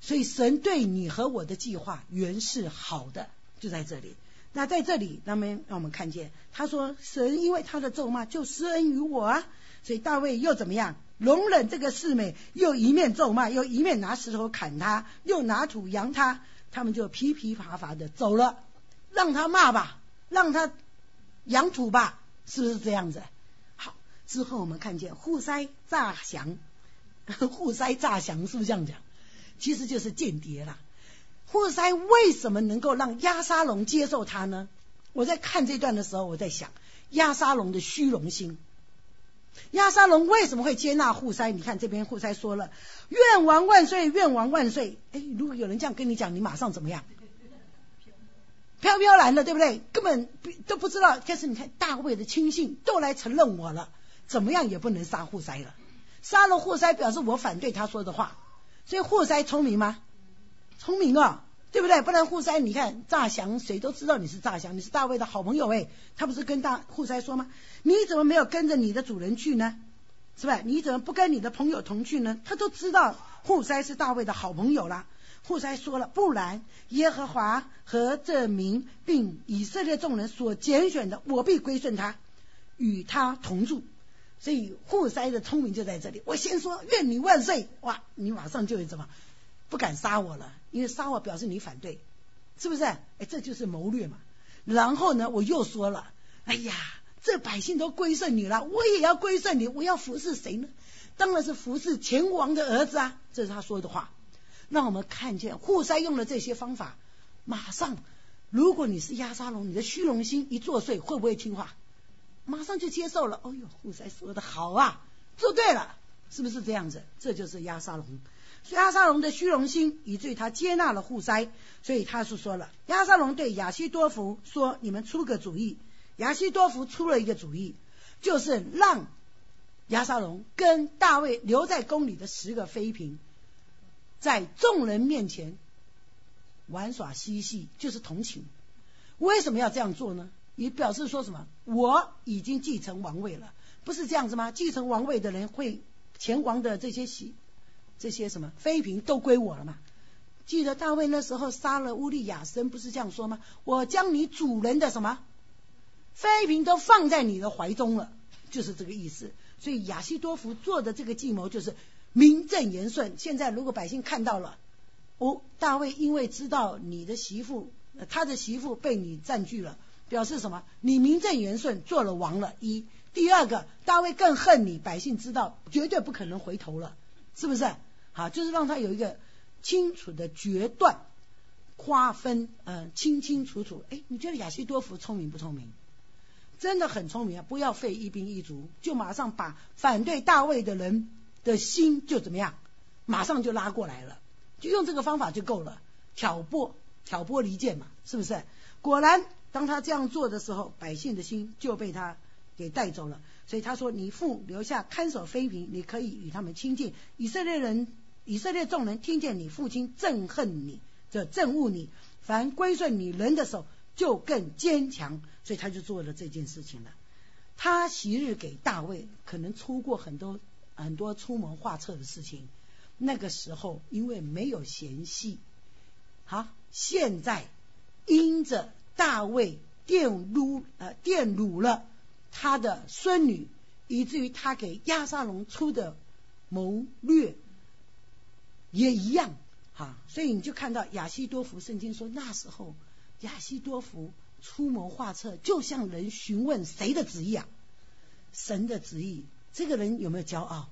所以神对你和我的计划原是好的，就在这里。那在这里，那么让我们看见，他说神因为他的咒骂就施恩于我啊，所以大卫又怎么样？容忍这个四美，又一面咒骂，又一面拿石头砍他，又拿土扬他，他们就噼噼啪啪的走了，让他骂吧，让他扬土吧，是不是这样子？好，之后我们看见互塞诈降，互塞诈降是不是这样讲？其实就是间谍了。户塞为什么能够让亚沙龙接受他呢？我在看这段的时候，我在想亚沙龙的虚荣心。亚沙龙为什么会接纳户塞？你看这边户塞说了：“愿王万岁，愿王万岁。”哎，如果有人这样跟你讲，你马上怎么样？飘飘然的，对不对？根本都不知道。但是你看大卫的亲信都来承认我了，怎么样也不能杀户塞了。杀了户塞，表示我反对他说的话。所以户塞聪明吗？聪明啊，对不对？不然户筛，你看诈降，谁都知道你是诈降，你是大卫的好朋友哎，他不是跟大户筛说吗？你怎么没有跟着你的主人去呢？是吧？你怎么不跟你的朋友同去呢？他都知道户筛是大卫的好朋友了。户筛说了，不然耶和华和这民并以色列众人所拣选的，我必归顺他，与他同住。所以户筛的聪明就在这里。我先说愿你万岁，哇，你马上就会怎么不敢杀我了？因为杀我表示你反对，是不是？哎，这就是谋略嘛。然后呢，我又说了，哎呀。这百姓都归顺你了，我也要归顺你。我要服侍谁呢？当然是服侍秦王的儿子啊！这是他说的话。让我们看见户塞用了这些方法，马上，如果你是亚沙龙，你的虚荣心一作祟，会不会听话？马上就接受了。哦呦，户塞说的好啊，做对了，是不是这样子？这就是亚沙龙。所以亚沙龙的虚荣心，以至于他接纳了户筛。所以他是说了，亚沙龙对亚西多福说：“你们出个主意。”亚西多夫出了一个主意，就是让亚沙龙跟大卫留在宫里的十个妃嫔，在众人面前玩耍嬉戏，就是同情。为什么要这样做呢？也表示说什么？我已经继承王位了，不是这样子吗？继承王位的人会前王的这些喜这些什么妃嫔都归我了嘛？记得大卫那时候杀了乌利亚森，不是这样说吗？我将你主人的什么？妃嫔都放在你的怀中了，就是这个意思。所以亚西多夫做的这个计谋就是名正言顺。现在如果百姓看到了，哦，大卫因为知道你的媳妇，他的媳妇被你占据了，表示什么？你名正言顺做了王了。一，第二个，大卫更恨你，百姓知道绝对不可能回头了，是不是？啊，就是让他有一个清楚的决断、划分，嗯，清清楚楚。哎，你觉得亚西多夫聪明不聪明？真的很聪明啊！不要费一兵一卒，就马上把反对大卫的人的心就怎么样，马上就拉过来了，就用这个方法就够了，挑拨挑拨离间嘛，是不是？果然，当他这样做的时候，百姓的心就被他给带走了。所以他说：“你父留下看守妃嫔，你可以与他们亲近。以色列人、以色列众人听见你父亲憎恨你，这憎恶你，凡归顺你人的手。”就更坚强，所以他就做了这件事情了。他昔日给大卫可能出过很多很多出谋划策的事情，那个时候因为没有嫌隙，好，现在因着大卫玷污呃玷辱了他的孙女，以至于他给亚沙龙出的谋略也一样哈，所以你就看到亚西多福圣经说那时候。亚西多福出谋划策，就像人询问谁的旨意啊？神的旨意。这个人有没有骄傲？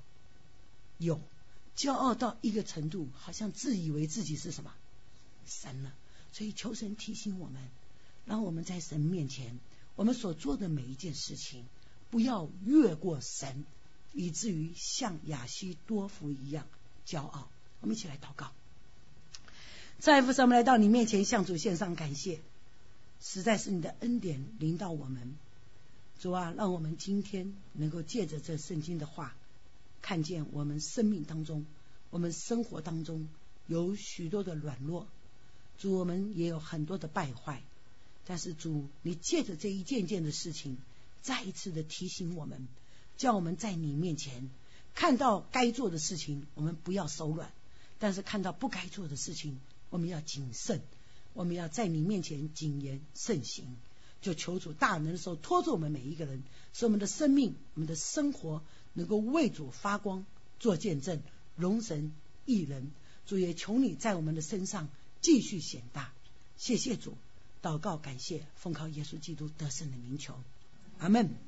有，骄傲到一个程度，好像自以为自己是什么神了。所以求神提醒我们，让我们在神面前，我们所做的每一件事情，不要越过神，以至于像亚西多福一样骄傲。我们一起来祷告。在父上，我们来到你面前，向主献上感谢，实在是你的恩典临到我们。主啊，让我们今天能够借着这圣经的话，看见我们生命当中、我们生活当中有许多的软弱。主，我们也有很多的败坏。但是主，你借着这一件件的事情，再一次的提醒我们，叫我们在你面前看到该做的事情，我们不要手软；但是看到不该做的事情，我们要谨慎，我们要在你面前谨言慎行，就求主大能的时候托住我们每一个人，使我们的生命、我们的生活能够为主发光，做见证，荣神益人。主也求你在我们的身上继续显大。谢谢主，祷告感谢，奉靠耶稣基督得胜的名求，阿门。